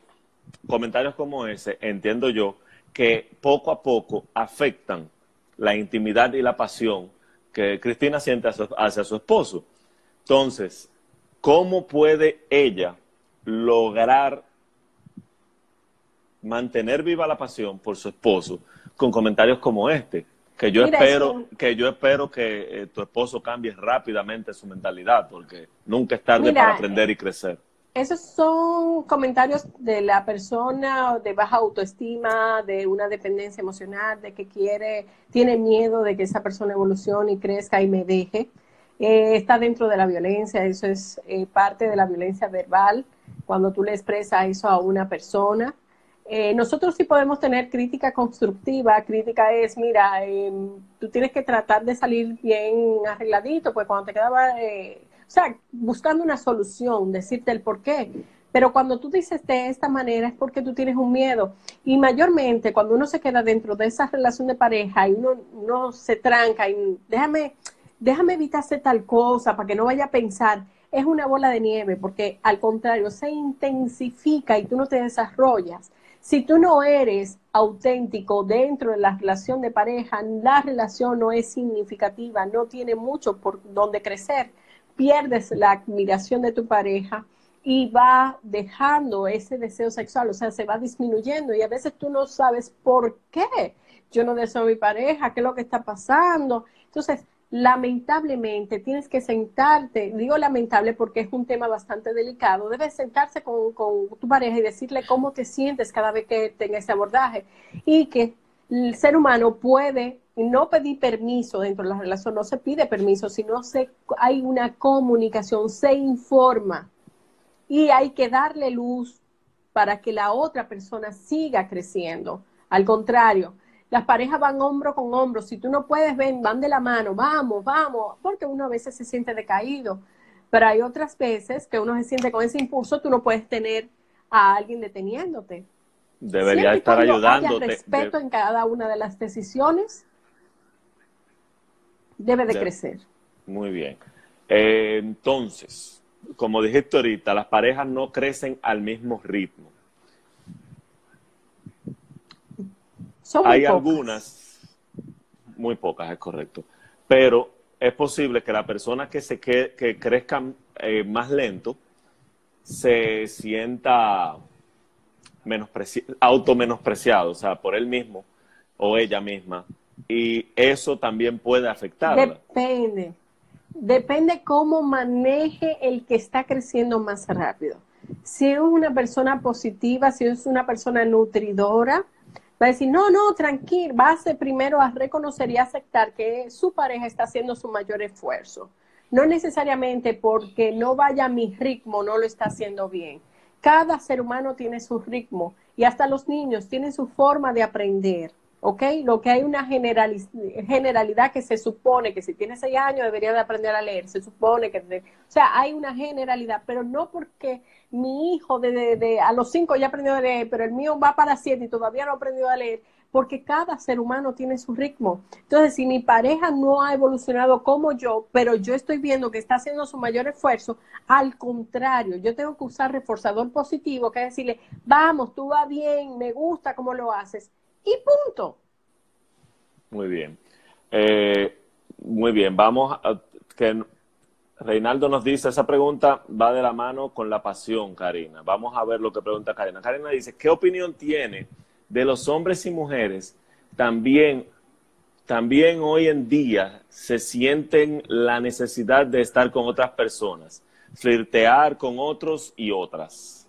comentarios como ese, entiendo yo, que poco a poco afectan la intimidad y la pasión que Cristina siente hacia su esposo. Entonces, ¿cómo puede ella lograr mantener viva la pasión por su esposo con comentarios como este? Que yo espero, que yo espero que eh, tu esposo cambie rápidamente su mentalidad, porque nunca es tarde para aprender y crecer. Esos son comentarios de la persona de baja autoestima, de una dependencia emocional, de que quiere, tiene miedo de que esa persona evolucione y crezca y me deje. Eh, está dentro de la violencia, eso es eh, parte de la violencia verbal, cuando tú le expresas eso a una persona. Eh, nosotros sí podemos tener crítica constructiva. Crítica es, mira, em, tú tienes que tratar de salir bien arregladito, pues cuando te quedaba, o sea, buscando una solución, decirte el por qué. Pero cuando tú dices de esta manera es porque tú tienes un miedo. Y mayormente cuando uno se queda dentro de esa relación de pareja y uno, no se tranca y déjame, déjame evitarse tal cosa para que no vaya a pensar, es una bola de nieve porque al contrario se intensifica y tú no te desarrollas. Si tú no eres auténtico dentro de la relación de pareja, la relación no es significativa, no tiene mucho por donde crecer, pierdes la admiración de tu pareja y va dejando ese deseo sexual, o sea, se va disminuyendo y a veces tú no sabes por qué yo no deseo a mi pareja, qué es lo que está pasando. Entonces, lamentablemente tienes que sentarte, digo lamentable porque es un tema bastante delicado, debes sentarse con, tu pareja y decirle cómo te sientes cada vez que tenga ese abordaje y que el ser humano puede no pedir permiso dentro de la relación, no se pide permiso, sino se, hay una comunicación, se informa y hay que darle luz para que la otra persona siga creciendo. Al contrario, las parejas van hombro con hombro. Si tú no puedes, ven, van de la mano, vamos, vamos, porque uno a veces se siente decaído. Pero hay otras veces que uno se siente con ese impulso, tú no puedes tener a alguien deteniéndote. Debería estar ayudándote. Haya respeto en cada una de las decisiones, debe de, crecer. Muy bien. Eh, entonces, como dijiste ahorita, las parejas no crecen al mismo ritmo. Hay algunas, muy pocas, es correcto, pero es posible que la persona que se que, que crezca eh, más lento se sienta auto menospreciado, o sea, por él mismo o ella misma, y eso también puede afectarla. Depende, depende cómo maneje el que está creciendo más rápido. Si es una persona positiva, si es una persona nutridora, Va a decir, no, no, tranquilo, va a primero a reconocer y aceptar que su pareja está haciendo su mayor esfuerzo. No necesariamente porque no vaya a mi ritmo, no lo está haciendo bien. Cada ser humano tiene su ritmo y hasta los niños tienen su forma de aprender. ¿Ok? Lo que hay una generalidad que se supone que si tiene seis años debería de aprender a leer, se supone que, o sea, hay una generalidad, pero no porque mi hijo de, a los cinco ya aprendió a leer, pero el mío va para siete y todavía no ha aprendido a leer, porque cada ser humano tiene su ritmo. Entonces, si mi pareja no ha evolucionado como yo, pero yo estoy viendo que está haciendo su mayor esfuerzo, al contrario, yo tengo que usar reforzador positivo, que es decirle, vamos, tú vas bien, me gusta cómo lo haces y punto. Muy bien. Eh, muy bien, vamos a que Reinaldo nos dice, esa pregunta va de la mano con la pasión, Karina. Vamos a ver lo que pregunta Karina. Karina dice, ¿qué opinión tiene de los hombres y mujeres también, también hoy en día se sienten la necesidad de estar con otras personas, flirtear con otros y otras?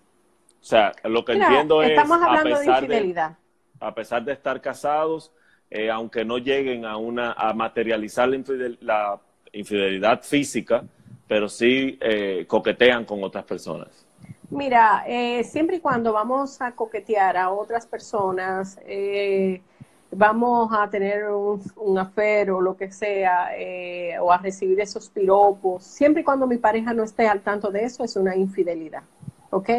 O sea, lo que entiendo es... Estamos hablando de infidelidad a pesar de estar casados, eh, aunque no lleguen a, una, a materializar la, infidelidad física, pero sí eh, coquetean con otras personas? Mira, eh, siempre y cuando vamos a coquetear a otras personas, vamos a tener un, un o lo que sea, o a recibir esos piropos, siempre y cuando mi pareja no esté al tanto de eso, es una infidelidad, ¿ok?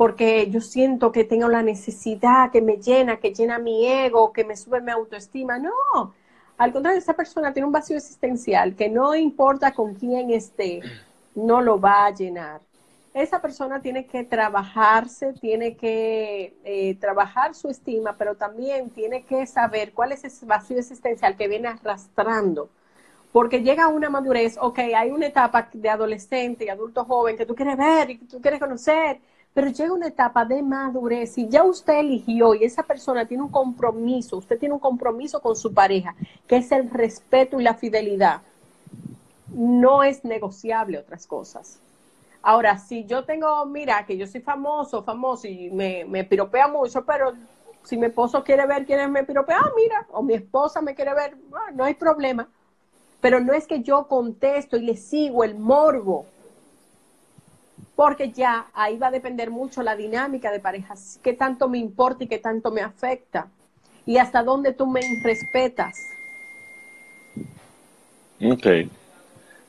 Porque yo siento que tengo la necesidad que me llena, que llena mi ego, que me sube mi autoestima. No, al contrario, esa persona tiene un vacío existencial que no importa con quién esté, no lo va a llenar. Esa persona tiene que trabajarse, tiene que eh, trabajar su estima, pero también tiene que saber cuál es ese vacío existencial que viene arrastrando. Porque llega una madurez, ok, hay una etapa de adolescente y adulto joven que tú quieres ver y que tú quieres conocer, pero llega una etapa de madurez y ya usted eligió y esa persona tiene un compromiso, usted tiene un compromiso con su pareja, que es el respeto y la fidelidad. No es negociable otras cosas. Ahora, si yo tengo, mira, que yo soy famoso, famoso y me, me piropea mucho, pero si mi esposo quiere ver quién me piropea, ah, mira, o mi esposa me quiere ver, ah, no hay problema. Pero no es que yo contesto y le sigo el morbo porque ya ahí va a depender mucho la dinámica de parejas, qué tanto me importa y qué tanto me afecta, y hasta dónde tú me respetas. Ok.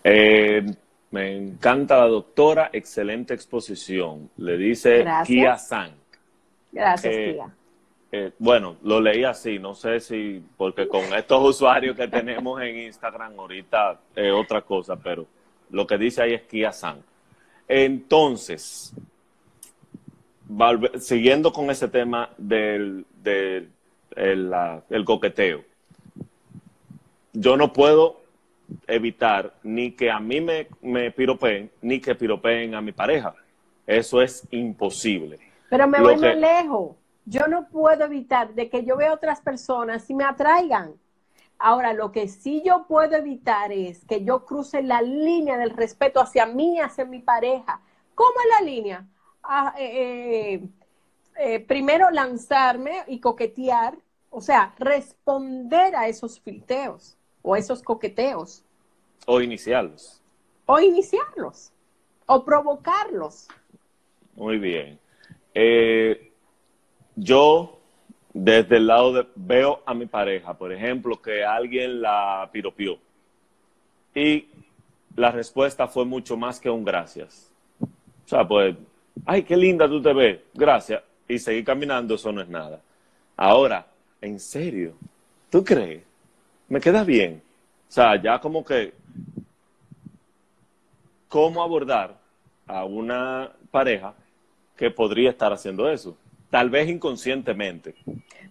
Eh, me encanta la doctora, excelente exposición. Le dice Kia San. Gracias, eh, Kia. Eh, bueno, lo leí así, no sé si, porque con estos <laughs> usuarios que tenemos en Instagram ahorita es otra cosa, pero lo que dice ahí es Kia San. Entonces, siguiendo con ese tema del, el, coqueteo, yo no puedo evitar ni que a mí me, me piropeen, ni que piropeen a mi pareja. Eso es imposible. Pero me voy muy lejos. Yo no puedo evitar de que yo vea otras personas y me atraigan. Ahora, lo que sí yo puedo evitar es que yo cruce la línea del respeto hacia mí y hacia mi pareja. ¿Cómo es la línea? Ah, eh, eh, eh, primero lanzarme y coquetear, o sea, responder a esos filteos o esos coqueteos. O iniciarlos. O iniciarlos. O provocarlos. Muy bien. yo desde el lado de, veo a mi pareja, por ejemplo, que alguien la piropió y la respuesta fue mucho más que un gracias. O sea, pues, ay, qué linda tú te ves, gracias, y seguir caminando, eso no es nada. Ahora, en serio, ¿tú crees? ¿Me queda bien? O sea, ya como que, ¿cómo abordar a una pareja que podría estar haciendo eso? Tal vez inconscientemente.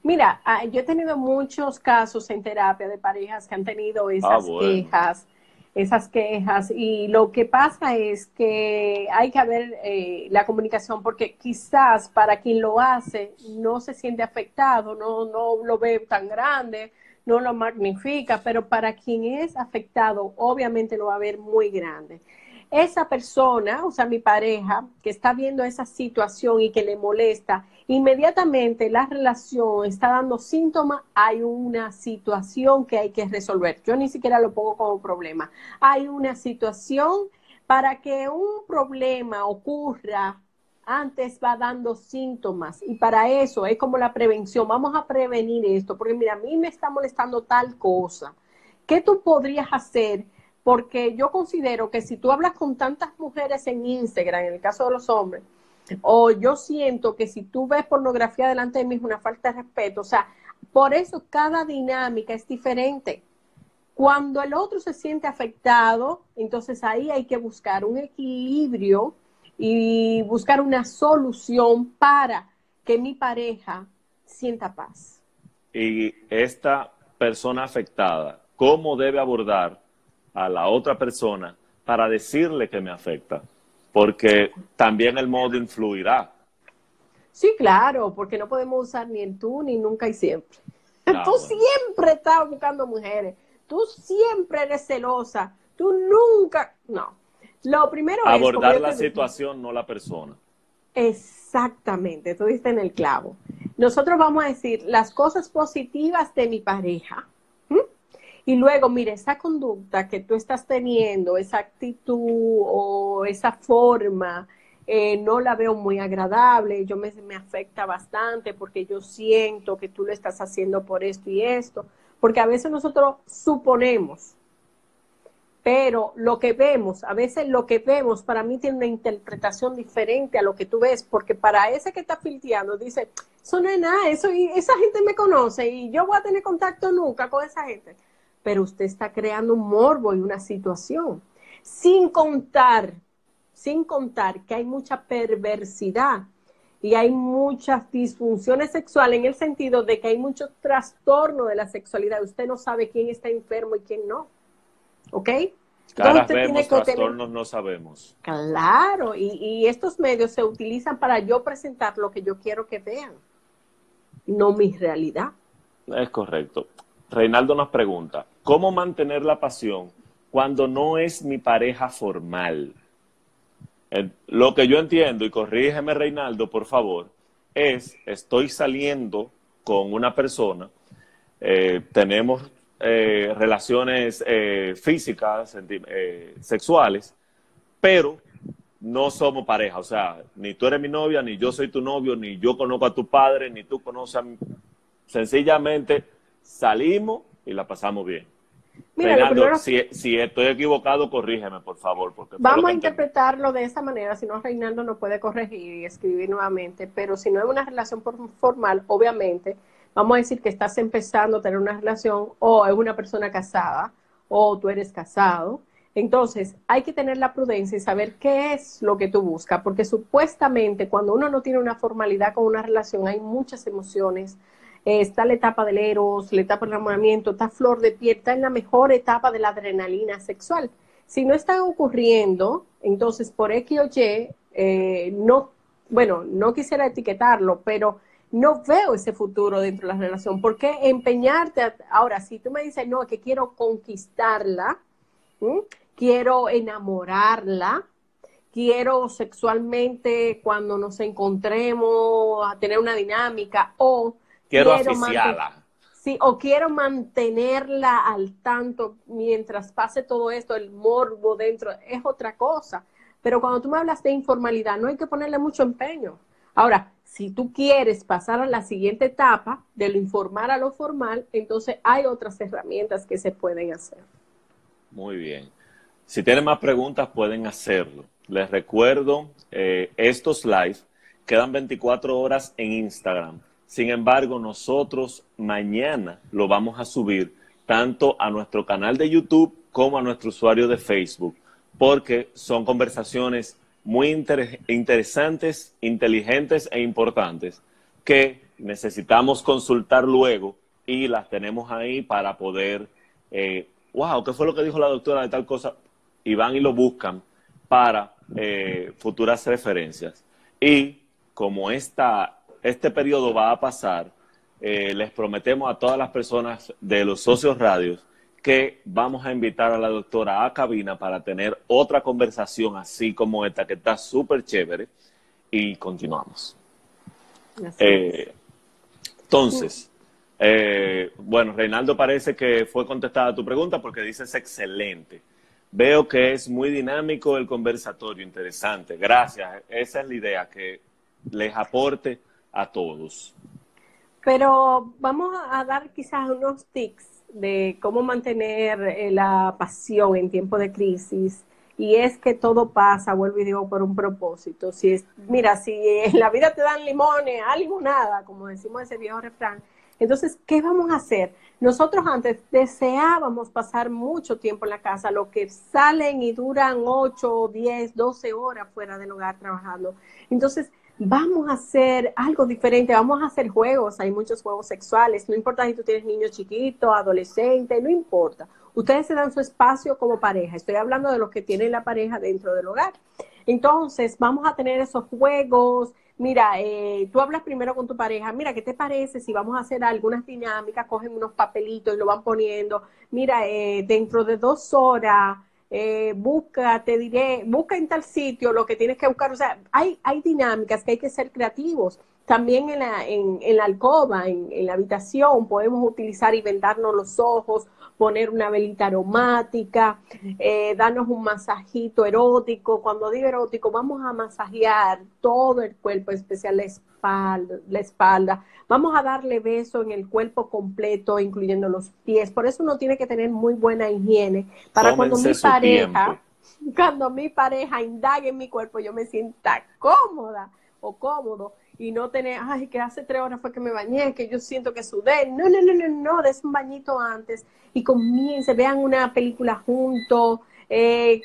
Mira, ah, yo he tenido muchos casos en terapia de parejas que han tenido ah, esas quejas, esas quejas, y lo que pasa es que hay que haber eh, la comunicación, porque quizás para quien lo hace no se siente afectado, no, no lo ve tan grande, no lo magnifica, pero para quien es afectado, obviamente lo va a ver muy grande esa persona, o sea, mi pareja, que está viendo esa situación y que le molesta, inmediatamente la relación está dando síntomas, hay una situación que hay que resolver. Yo ni siquiera lo pongo como problema. Hay una situación para que un problema ocurra antes va dando síntomas y para eso es como la prevención. Vamos a prevenir esto, porque mira, a mí me está molestando tal cosa. ¿Qué tú podrías hacer? Porque yo considero que si tú hablas con tantas mujeres en Instagram, en el caso de los hombres, o yo siento que si tú ves pornografía delante de mí es una falta de respeto, o sea, por eso cada dinámica es diferente. Cuando el otro se siente afectado, entonces ahí hay que buscar un equilibrio y buscar una solución para que mi pareja sienta paz. Y esta persona afectada, ¿cómo debe abordar a la otra persona para decirle que me afecta, porque también el modo influirá. Sí, claro, porque no podemos usar ni el tú ni nunca y siempre. Tú siempre estás buscando mujeres, tú siempre eres celosa, tú nunca, no. Lo primero es... Abordar la situación, no la persona. Exactamente, tú diste en el clavo. nosotros vamos a decir las cosas positivas de mi pareja. Y luego, mire, esa conducta que tú estás teniendo, esa actitud o esa forma, eh, no la veo muy agradable, yo me, me afecta bastante porque yo siento que tú lo estás haciendo por esto y esto, porque a veces nosotros suponemos, pero lo que vemos, a veces lo que vemos para mí tiene una interpretación diferente a lo que tú ves, porque para ese que está filteando dice, eso no es nada, eso, esa gente me conoce y yo voy a tener contacto nunca con esa gente. Pero usted está creando un morbo y una situación, sin contar, sin contar que hay mucha perversidad y hay muchas disfunciones sexuales en el sentido de que hay mucho trastorno de la sexualidad. Usted no sabe quién está enfermo y quién no. ¿Ok? Caras vemos, trastornos no sabemos. Claro, y, y, estos medios se utilizan para yo presentar lo que yo quiero que vean, no mi realidad. Es correcto. Reinaldo nos pregunta, ¿cómo mantener la pasión cuando no es mi pareja formal? Lo que yo entiendo, y corrígeme Reinaldo, por favor, es, estoy saliendo con una persona, eh, tenemos eh, relaciones eh, físicas, sexuales, pero no somos pareja. O sea, ni tú eres mi novia, ni yo soy tu novio, ni yo conozco a tu padre, ni tú conoces a mi... Sencillamente salimos y la pasamos bien. Si, estoy equivocado, corrígeme, por favor. Porque Vamos a interpretarlo de esa manera, si no, Reinaldo no puede corregir y escribir nuevamente, pero si no es una relación formal, obviamente, vamos a decir que estás empezando a tener una relación o es una persona casada o tú eres casado. Entonces, hay que tener la prudencia y saber qué es lo que tú buscas, porque supuestamente cuando uno no tiene una formalidad con una relación, hay muchas emociones, está la etapa del eros, la etapa del enamoramiento, está flor de piel, está en la mejor etapa de la adrenalina sexual. Si no está ocurriendo, entonces por X o Y, eh, no, bueno, no quisiera etiquetarlo, pero no veo ese futuro dentro de la relación. ¿Por qué empeñarte? ahora, si tú me dices, no, que quiero conquistarla, quiero enamorarla, quiero sexualmente cuando nos encontremos a tener una dinámica o Quiero, quiero Sí, o quiero mantenerla al tanto mientras pase todo esto, el morbo dentro, es otra cosa. Pero cuando tú me hablas de informalidad, no hay que ponerle mucho empeño. Ahora, si tú quieres pasar a la siguiente etapa, de lo informal a lo formal, entonces hay otras herramientas que se pueden hacer. Muy bien. Si tienen más preguntas, pueden hacerlo. Les recuerdo, eh, estos live quedan 24 horas en Instagram sin embargo, nosotros mañana lo vamos a subir tanto a nuestro canal de YouTube como a nuestro usuario de Facebook, porque son conversaciones muy interesantes, inteligentes e importantes que necesitamos consultar luego y las tenemos ahí para poder, eh, wow, ¿qué fue lo que dijo la doctora de tal cosa? Y van y lo buscan para eh, futuras referencias. Y como esta este periodo va a pasar, eh, les prometemos a todas las personas de los socios radios que vamos a invitar a la doctora a cabina para tener otra conversación así como esta, que está súper chévere, y continuamos. Eh, entonces, eh, bueno, Reinaldo parece que fue contestada tu pregunta porque dices excelente. Veo que es muy dinámico el conversatorio, interesante. Gracias. Esa es la idea, que les aporte a todos. Pero vamos a dar quizás unos tips de cómo mantener eh, la pasión en tiempo de crisis. Y es que todo pasa, vuelvo y digo, por un propósito. Si es, mira, si en la vida te dan limones, a limonada, como decimos ese viejo refrán, entonces, ¿qué vamos a hacer? Nosotros antes deseábamos pasar mucho tiempo en la casa, lo que salen y duran 8, 10, 12 horas fuera del hogar trabajando. Entonces, vamos a hacer algo diferente, vamos a hacer juegos, hay muchos juegos sexuales, no importa si tú tienes niños chiquitos, adolescentes, no importa. Ustedes se dan su espacio como pareja, estoy hablando de los que tienen la pareja dentro del hogar. Entonces, vamos a tener esos juegos. Mira, eh, tú hablas primero con tu pareja, mira, ¿qué te parece si vamos a hacer algunas dinámicas? Cogen unos papelitos y lo van poniendo. Mira, eh, dentro de dos horas eh, busca, te diré, busca en tal sitio lo que tienes que buscar. O sea, hay, hay dinámicas que hay que ser creativos. también en la, en, en la alcoba, en, en, la habitación, podemos utilizar y vendarnos los ojos, poner una velita aromática, eh, darnos un masajito erótico. Cuando digo erótico, vamos a masajear todo el cuerpo, especial la espalda, la espalda. Vamos a darle beso en el cuerpo completo, incluyendo los pies. Por eso uno tiene que tener muy buena higiene para cuando mi pareja, cuando mi pareja indague en mi cuerpo, yo me sienta cómoda o cómodo y no tener, ay, que hace tres horas fue que me bañé, que yo siento que sudé. No, no, no, no, no, des un bañito antes y comiencen, vean una película juntos. Eh,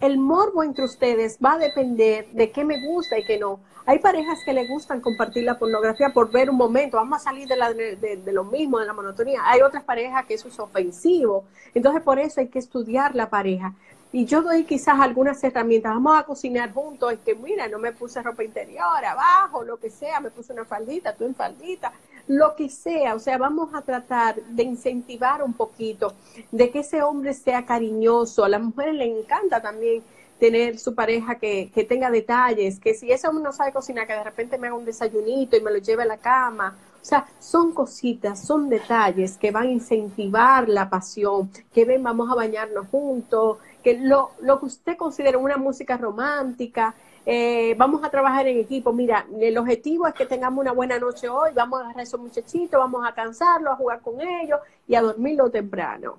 el morbo entre ustedes va a depender de qué me gusta y qué no. Hay parejas que le gustan compartir la pornografía por ver un momento, vamos a salir de, la, de, de, lo mismo, de la monotonía. Hay otras parejas que eso es ofensivo. Entonces, por eso hay que estudiar la pareja y yo doy quizás algunas herramientas. Vamos a cocinar juntos. Es que, mira, no me puse ropa interior, abajo, lo que sea, me puse una faldita, tú en faldita, lo que sea. O sea, vamos a tratar de incentivar un poquito, de que ese hombre sea cariñoso. A las mujeres le encanta también tener su pareja que, que tenga detalles, que si ese hombre no sabe cocinar, que de repente me haga un desayunito y me lo lleve a la cama. O sea, son cositas, son detalles que van a incentivar la pasión, que ven, vamos a bañarnos juntos, que lo, lo que usted considera una música romántica, eh, vamos a trabajar en equipo. Mira, el objetivo es que tengamos una buena noche hoy, vamos a agarrar a esos muchachitos, vamos a cansarlos, a jugar con ellos y a dormirlo temprano.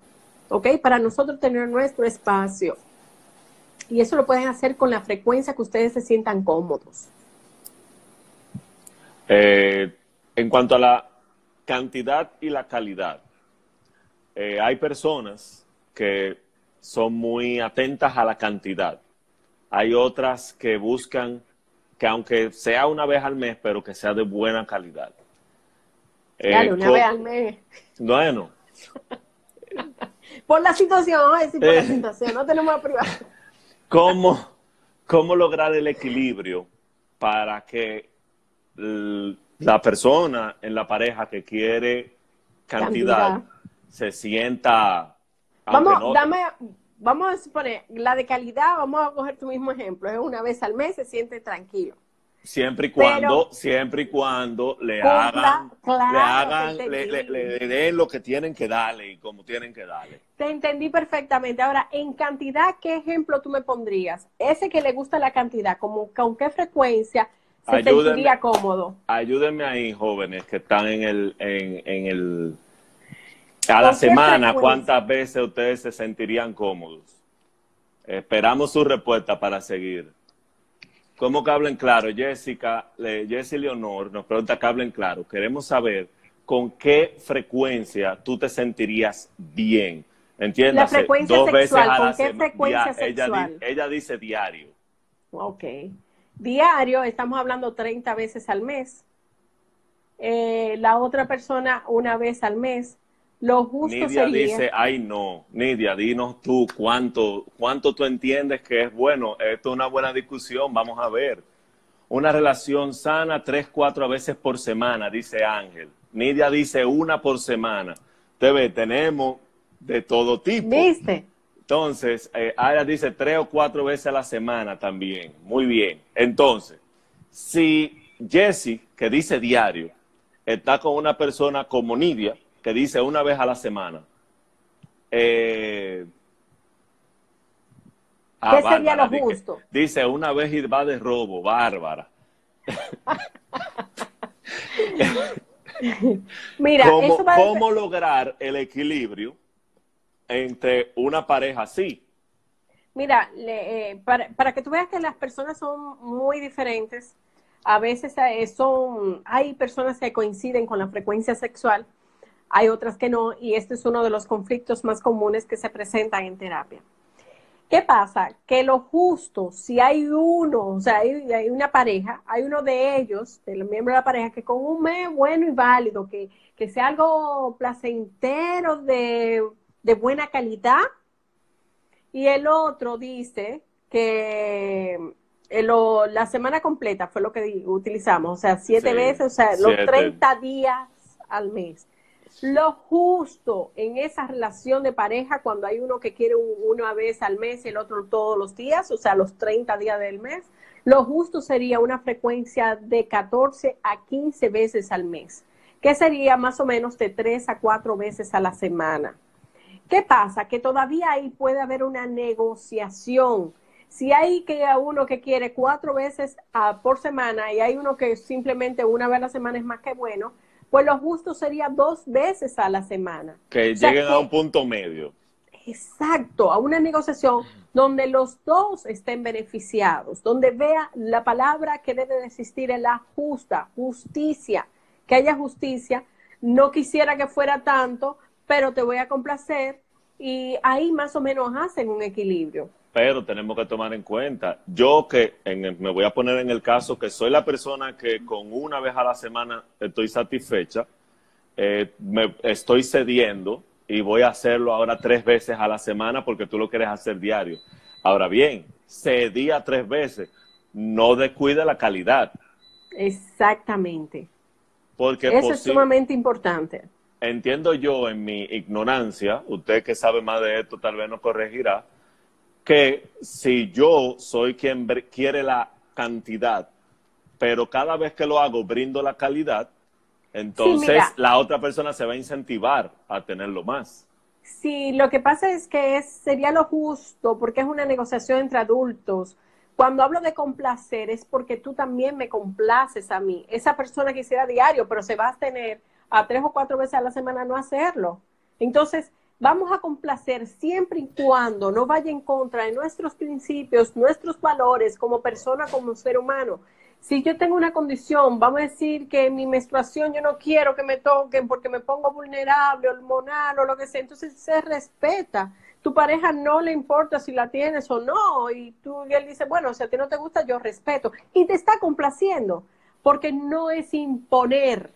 ¿Ok? Para nosotros tener nuestro espacio. Y eso lo pueden hacer con la frecuencia que ustedes se sientan cómodos. Eh, en cuanto a la cantidad y la calidad, eh, hay personas que son muy atentas a la cantidad. Hay otras que buscan que aunque sea una vez al mes, pero que sea de buena calidad. Claro, eh, una vez al mes. Bueno. por la situación, vamos a decir por la eh. situación, no tenemos privado. ¿Cómo, ¿Cómo lograr el equilibrio para que la persona en la pareja que quiere cantidad, se sienta Vamos, dame, vamos a suponer, la de calidad, vamos a coger tu mismo ejemplo, es una vez al mes, se siente tranquilo. Siempre y cuando, siempre y cuando le hagan, le hagan, le, den lo que tienen que darle y como tienen que darle. Te entendí perfectamente. Ahora, en cantidad, ¿qué ejemplo tú me pondrías? Ese que le gusta la cantidad, como con qué frecuencia se sentiría cómodo. Ayúdenme ahí, jóvenes que están en el, en, en el cada semana, ¿cuántas veces ustedes se sentirían cómodos? Esperamos su respuesta para seguir. ¿Cómo que hablen claro? Jessica, Jessie Leonor nos pregunta que hablen claro. Queremos saber con qué frecuencia tú te sentirías bien. ¿Entiendes? La frecuencia Dos sexual, veces ¿con qué frecuencia sexual? Ella, ella, dice diario. Ok. Diario, estamos hablando 30 veces al mes. Eh, la otra persona una vez al mes. Lo justo Nidia dice, ay no, Nidia, dinos tú cuánto, cuánto tú entiendes que es bueno. Esto es una buena discusión, vamos a ver. Una relación sana tres, cuatro veces por semana, dice Ángel. Nidia dice una por semana. Te ve, tenemos de todo tipo. ¿Viste? Entonces, eh, dice tres o cuatro veces a la semana también. Muy bien. Entonces, si Jesse, que dice diario, está con una persona como Nidia, que dice una vez a la semana. Eh, ¿Qué sería lo justo? Dice, una vez y va de robo, bárbara. <laughs> Mira, ¿Cómo, lograr el equilibrio entre una pareja así? Mira, eh, para, para, que tú veas que las personas son muy diferentes, a veces eh, son, hay personas que coinciden con la frecuencia sexual, hay otras que no, y este es uno de los conflictos más comunes que se presentan en terapia. ¿Qué pasa? Que lo justo, si hay uno, o sea, hay, una pareja, hay uno de ellos, del miembro de la pareja, que con un mes bueno y válido, que, sea algo placentero, de, buena calidad, y el otro dice que eh, la semana completa fue lo que utilizamos, o sea, siete veces, o sea, los 30 días al mes lo justo en esa relación de pareja cuando hay uno que quiere una vez al mes y el otro todos los días, o sea, los 30 días del mes, Lo justo sería una frecuencia de 14 a 15 veces al mes, que sería más o menos de 3 a 4 veces a la semana. ¿Qué pasa? Que todavía ahí puede haber una negociación. Si hay que uno que quiere cuatro veces ah, por semana y hay uno que simplemente una vez a la semana es más que bueno, pues lo justo sería dos veces a la semana. Que lleguen a un punto medio. Exacto, a una negociación donde los dos estén beneficiados, donde vea la palabra que debe de existir en la justa, justicia, que haya justicia. No quisiera que fuera tanto, pero te voy a complacer y ahí más o menos hacen un equilibrio. Pero tenemos que tomar en cuenta, yo que me voy a poner en el caso que soy la persona que con una vez a la semana estoy satisfecha, eh, me estoy cediendo y voy a hacerlo ahora tres veces a la semana porque tú lo quieres hacer diario. Ahora bien, cedía tres veces, no descuida la calidad. Exactamente. Porque Eso es sumamente importante. Entiendo yo en mi ignorancia, usted que sabe más de esto tal vez nos corregirá, que si yo soy quien quiere la cantidad, pero cada vez que lo hago brindo la calidad, entonces la otra persona se va a incentivar a tenerlo más. Sí, lo que pasa es que sería lo justo porque es una negociación entre adultos. Cuando hablo de complacer es porque tú también me complaces a mí. Esa persona quisiera diario, pero se va a tener a tres o cuatro veces a la semana no hacerlo. Entonces, vamos a complacer siempre y cuando no vaya en contra de nuestros principios, nuestros valores como persona, como ser humano. Si yo tengo una condición, vamos a decir que mi menstruación yo no quiero que me toquen porque me pongo vulnerable, hormonal o lo que sea, entonces se respeta. Tu pareja no le importa si la tienes o no, y tú él dice, bueno, si a ti no te gusta, yo respeto. Y te está complaciendo, porque no es imponer.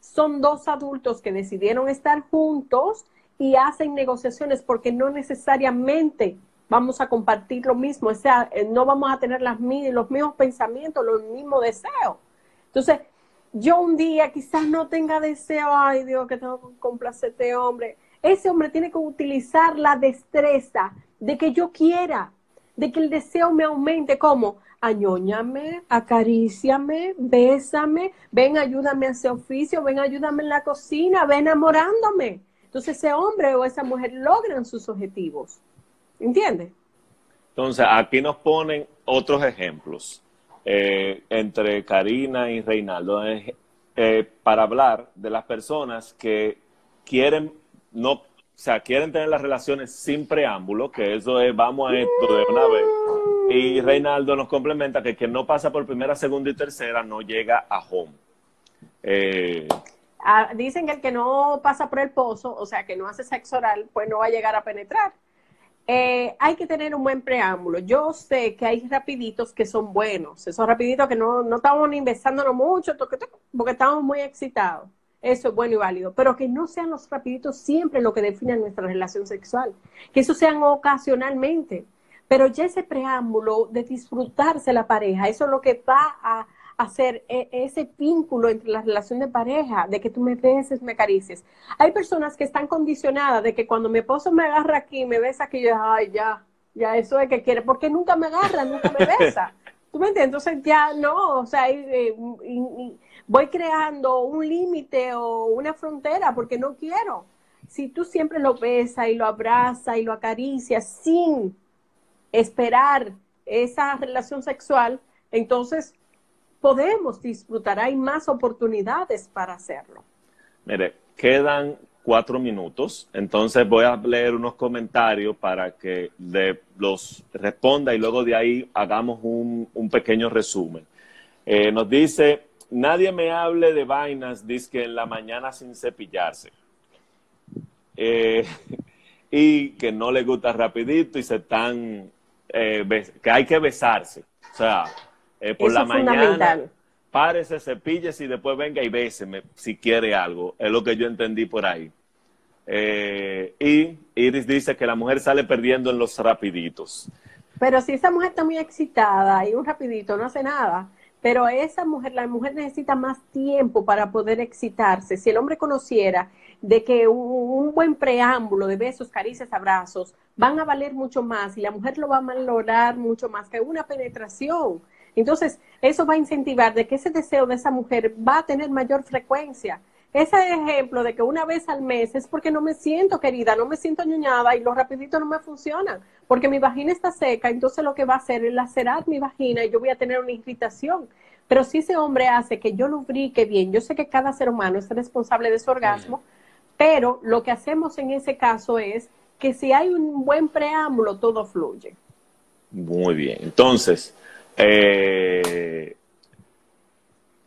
Son dos adultos que decidieron estar juntos y hacen negociaciones porque no necesariamente vamos a compartir lo mismo, o sea, eh, no vamos a tener las, los mismos pensamientos, los mismos deseos. Entonces, yo un día quizás no tenga deseo, ay Dios, que tengo que complacer a este hombre. Ese hombre tiene que utilizar la destreza de que yo quiera, de que el deseo me aumente, como añóñame, acaríciame, bésame, ven, ayúdame a ese oficio, ven, ayúdame en la cocina, ven enamorándome. Entonces ese hombre o esa mujer logran sus objetivos. ¿Entiendes? Entonces aquí nos ponen otros ejemplos eh, entre Karina y Reinaldo eh, para hablar de las personas que quieren no o sea, quieren tener las relaciones sin preámbulo, que eso es vamos a esto de una vez. Y Reinaldo nos complementa que quien no pasa por primera, segunda y tercera no llega a home. Eh, Dicen que el que no pasa por el pozo, o sea, que no hace sexo oral, pues no va a llegar a penetrar. Eh, hay que tener un buen preámbulo. Yo sé que hay rapiditos que son buenos, esos rapiditos que no, no estamos ni besándonos mucho, porque estamos muy excitados. Eso es bueno y válido, pero que no sean los rapiditos siempre lo que define nuestra relación sexual, que eso sean ocasionalmente. Pero ya ese preámbulo de disfrutarse la pareja, eso es lo que va a hacer e, ese vínculo entre la relación de pareja, de que tú me beses, me acaricies. Hay personas que están condicionadas de que cuando mi esposo me agarra aquí, me besa aquí, yo, ay, ya, ya eso es que quiere, porque nunca me agarra, nunca me besa. ¿Tú me entiendes? Entonces ya no, o sea, eh, voy creando un límite o una frontera porque no quiero. Si tú siempre lo besas y lo abrazas y lo acaricias sin esperar esa relación sexual, entonces podemos disfrutar, hay más oportunidades para hacerlo. Mire, quedan cuatro minutos, entonces voy a leer unos comentarios para que los responda y luego de ahí hagamos un, pequeño resumen. Eh, nos dice, nadie me hable de vainas, dice que en la mañana sin cepillarse. Eh, <laughs> y que no le gusta rapidito y se están, eh, que hay que besarse. O sea, eh, por la mañana, párese, cepilles y después venga y béseme si quiere algo. Es lo que yo entendí por ahí. Eh, y Iris dice que la mujer sale perdiendo en los rapiditos. Pero si esa mujer está muy excitada y un rapidito no hace nada, pero esa mujer, la mujer necesita más tiempo para poder excitarse. Si el hombre conociera de que un, buen preámbulo de besos, caricias, abrazos van a valer mucho más y la mujer lo va a valorar mucho más que una penetración. Entonces, eso va a incentivar de que ese deseo de esa mujer va a tener mayor frecuencia. Ese ejemplo de que una vez al mes es porque no me siento querida, no me siento ñuñada y los rapiditos no me funcionan, porque mi vagina está seca, entonces lo que va a hacer es lacerar mi vagina y yo voy a tener una irritación. Pero si ese hombre hace que yo lubrique bien, yo sé que cada ser humano es responsable de su orgasmo, pero lo que hacemos en ese caso es que si hay un buen preámbulo, todo fluye. Muy bien. Entonces, eh,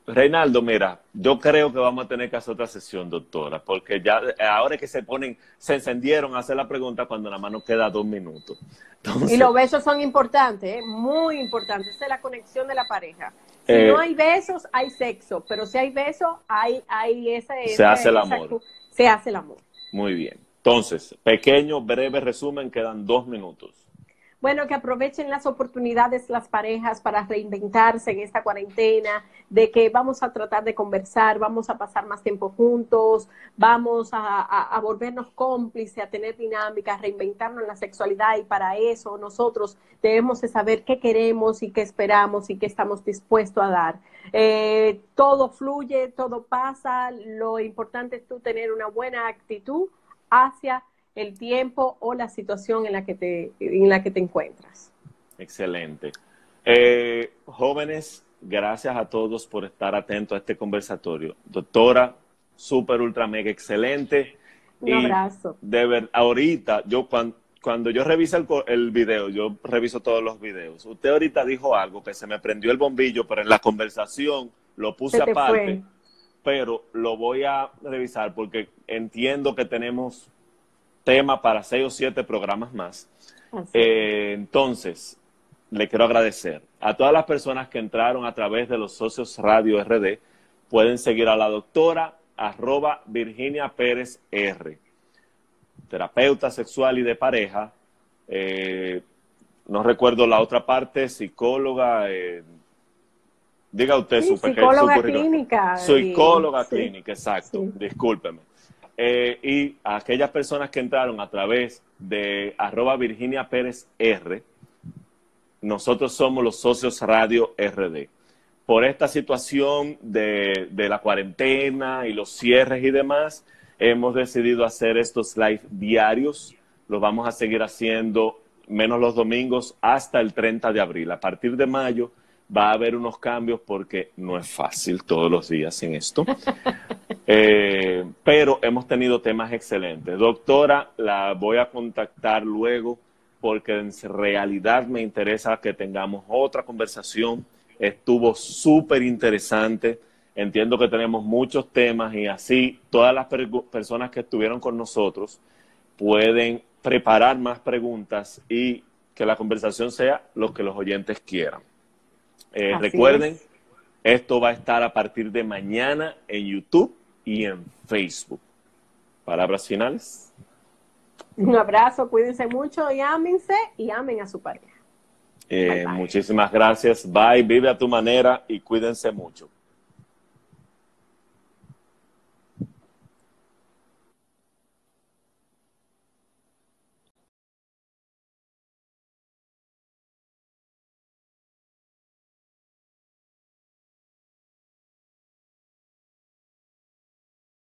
Reinaldo, mira, yo creo que vamos a tener que hacer otra sesión, doctora, porque ya ahora que se ponen, se encendieron a hacer la pregunta cuando la mano queda dos minutos. y los besos son importantes, ¿eh? muy importantes, esa es la conexión de la pareja. Si eh, no hay besos, hay sexo, pero si hay besos, hay, hay ese... Se hace el amor. se hace el amor. Muy bien. Entonces, pequeño, breve resumen, quedan dos minutos. Bueno, que aprovechen las oportunidades las parejas para reinventarse en esta cuarentena, de que vamos a tratar de conversar, vamos a pasar más tiempo juntos, vamos a, volvernos cómplices, a tener dinámicas, reinventarnos en la sexualidad y para eso nosotros debemos de saber qué queremos y qué esperamos y qué estamos dispuestos a dar. Eh, todo fluye, todo pasa, lo importante es tú tener una buena actitud hacia el tiempo o la situación en la que te, en la que te encuentras. Excelente. Eh, jóvenes, gracias a todos por estar atentos a este conversatorio. Doctora, súper, ultra, mega, excelente. Un abrazo. De ver, ahorita, yo cuando, cuando yo reviso el, el, video, yo reviso todos los videos. Usted ahorita dijo algo que se me prendió el bombillo, pero en la conversación lo puse aparte. Pero lo voy a revisar porque entiendo que tenemos tema para seis o siete programas más. Eh, entonces, le quiero agradecer a todas las personas que entraron a través de los socios Radio RD. Pueden seguir a la doctora arroba Virginia Pérez R, terapeuta sexual y de pareja. Eh, no recuerdo la otra parte, psicóloga. Eh, diga usted su pequeño. Psicóloga clínica. Psicóloga clínica, exacto. Discúlpeme. Eh, y a aquellas personas que entraron a través de arroba Virginia Pérez R, nosotros somos los socios Radio RD. Por esta situación de, de la cuarentena y los cierres y demás, hemos decidido hacer estos live diarios. Los vamos a seguir haciendo menos los domingos hasta el 30 de abril. A partir de mayo va a haber unos cambios porque no es fácil todos los días en esto. <laughs> Eh, pero hemos tenido temas excelentes. Doctora, la voy a contactar luego porque en realidad me interesa que tengamos otra conversación. Estuvo súper interesante. Entiendo que tenemos muchos temas y así todas las personas que estuvieron con nosotros pueden preparar más preguntas y que la conversación sea lo que los oyentes quieran. Eh, recuerden, esto va a estar a partir de mañana en YouTube y en Facebook. Palabras finales. Un abrazo, cuídense mucho y ámense y amen a su pareja. Eh, muchísimas gracias. Bye, vive a tu manera y cuídense mucho.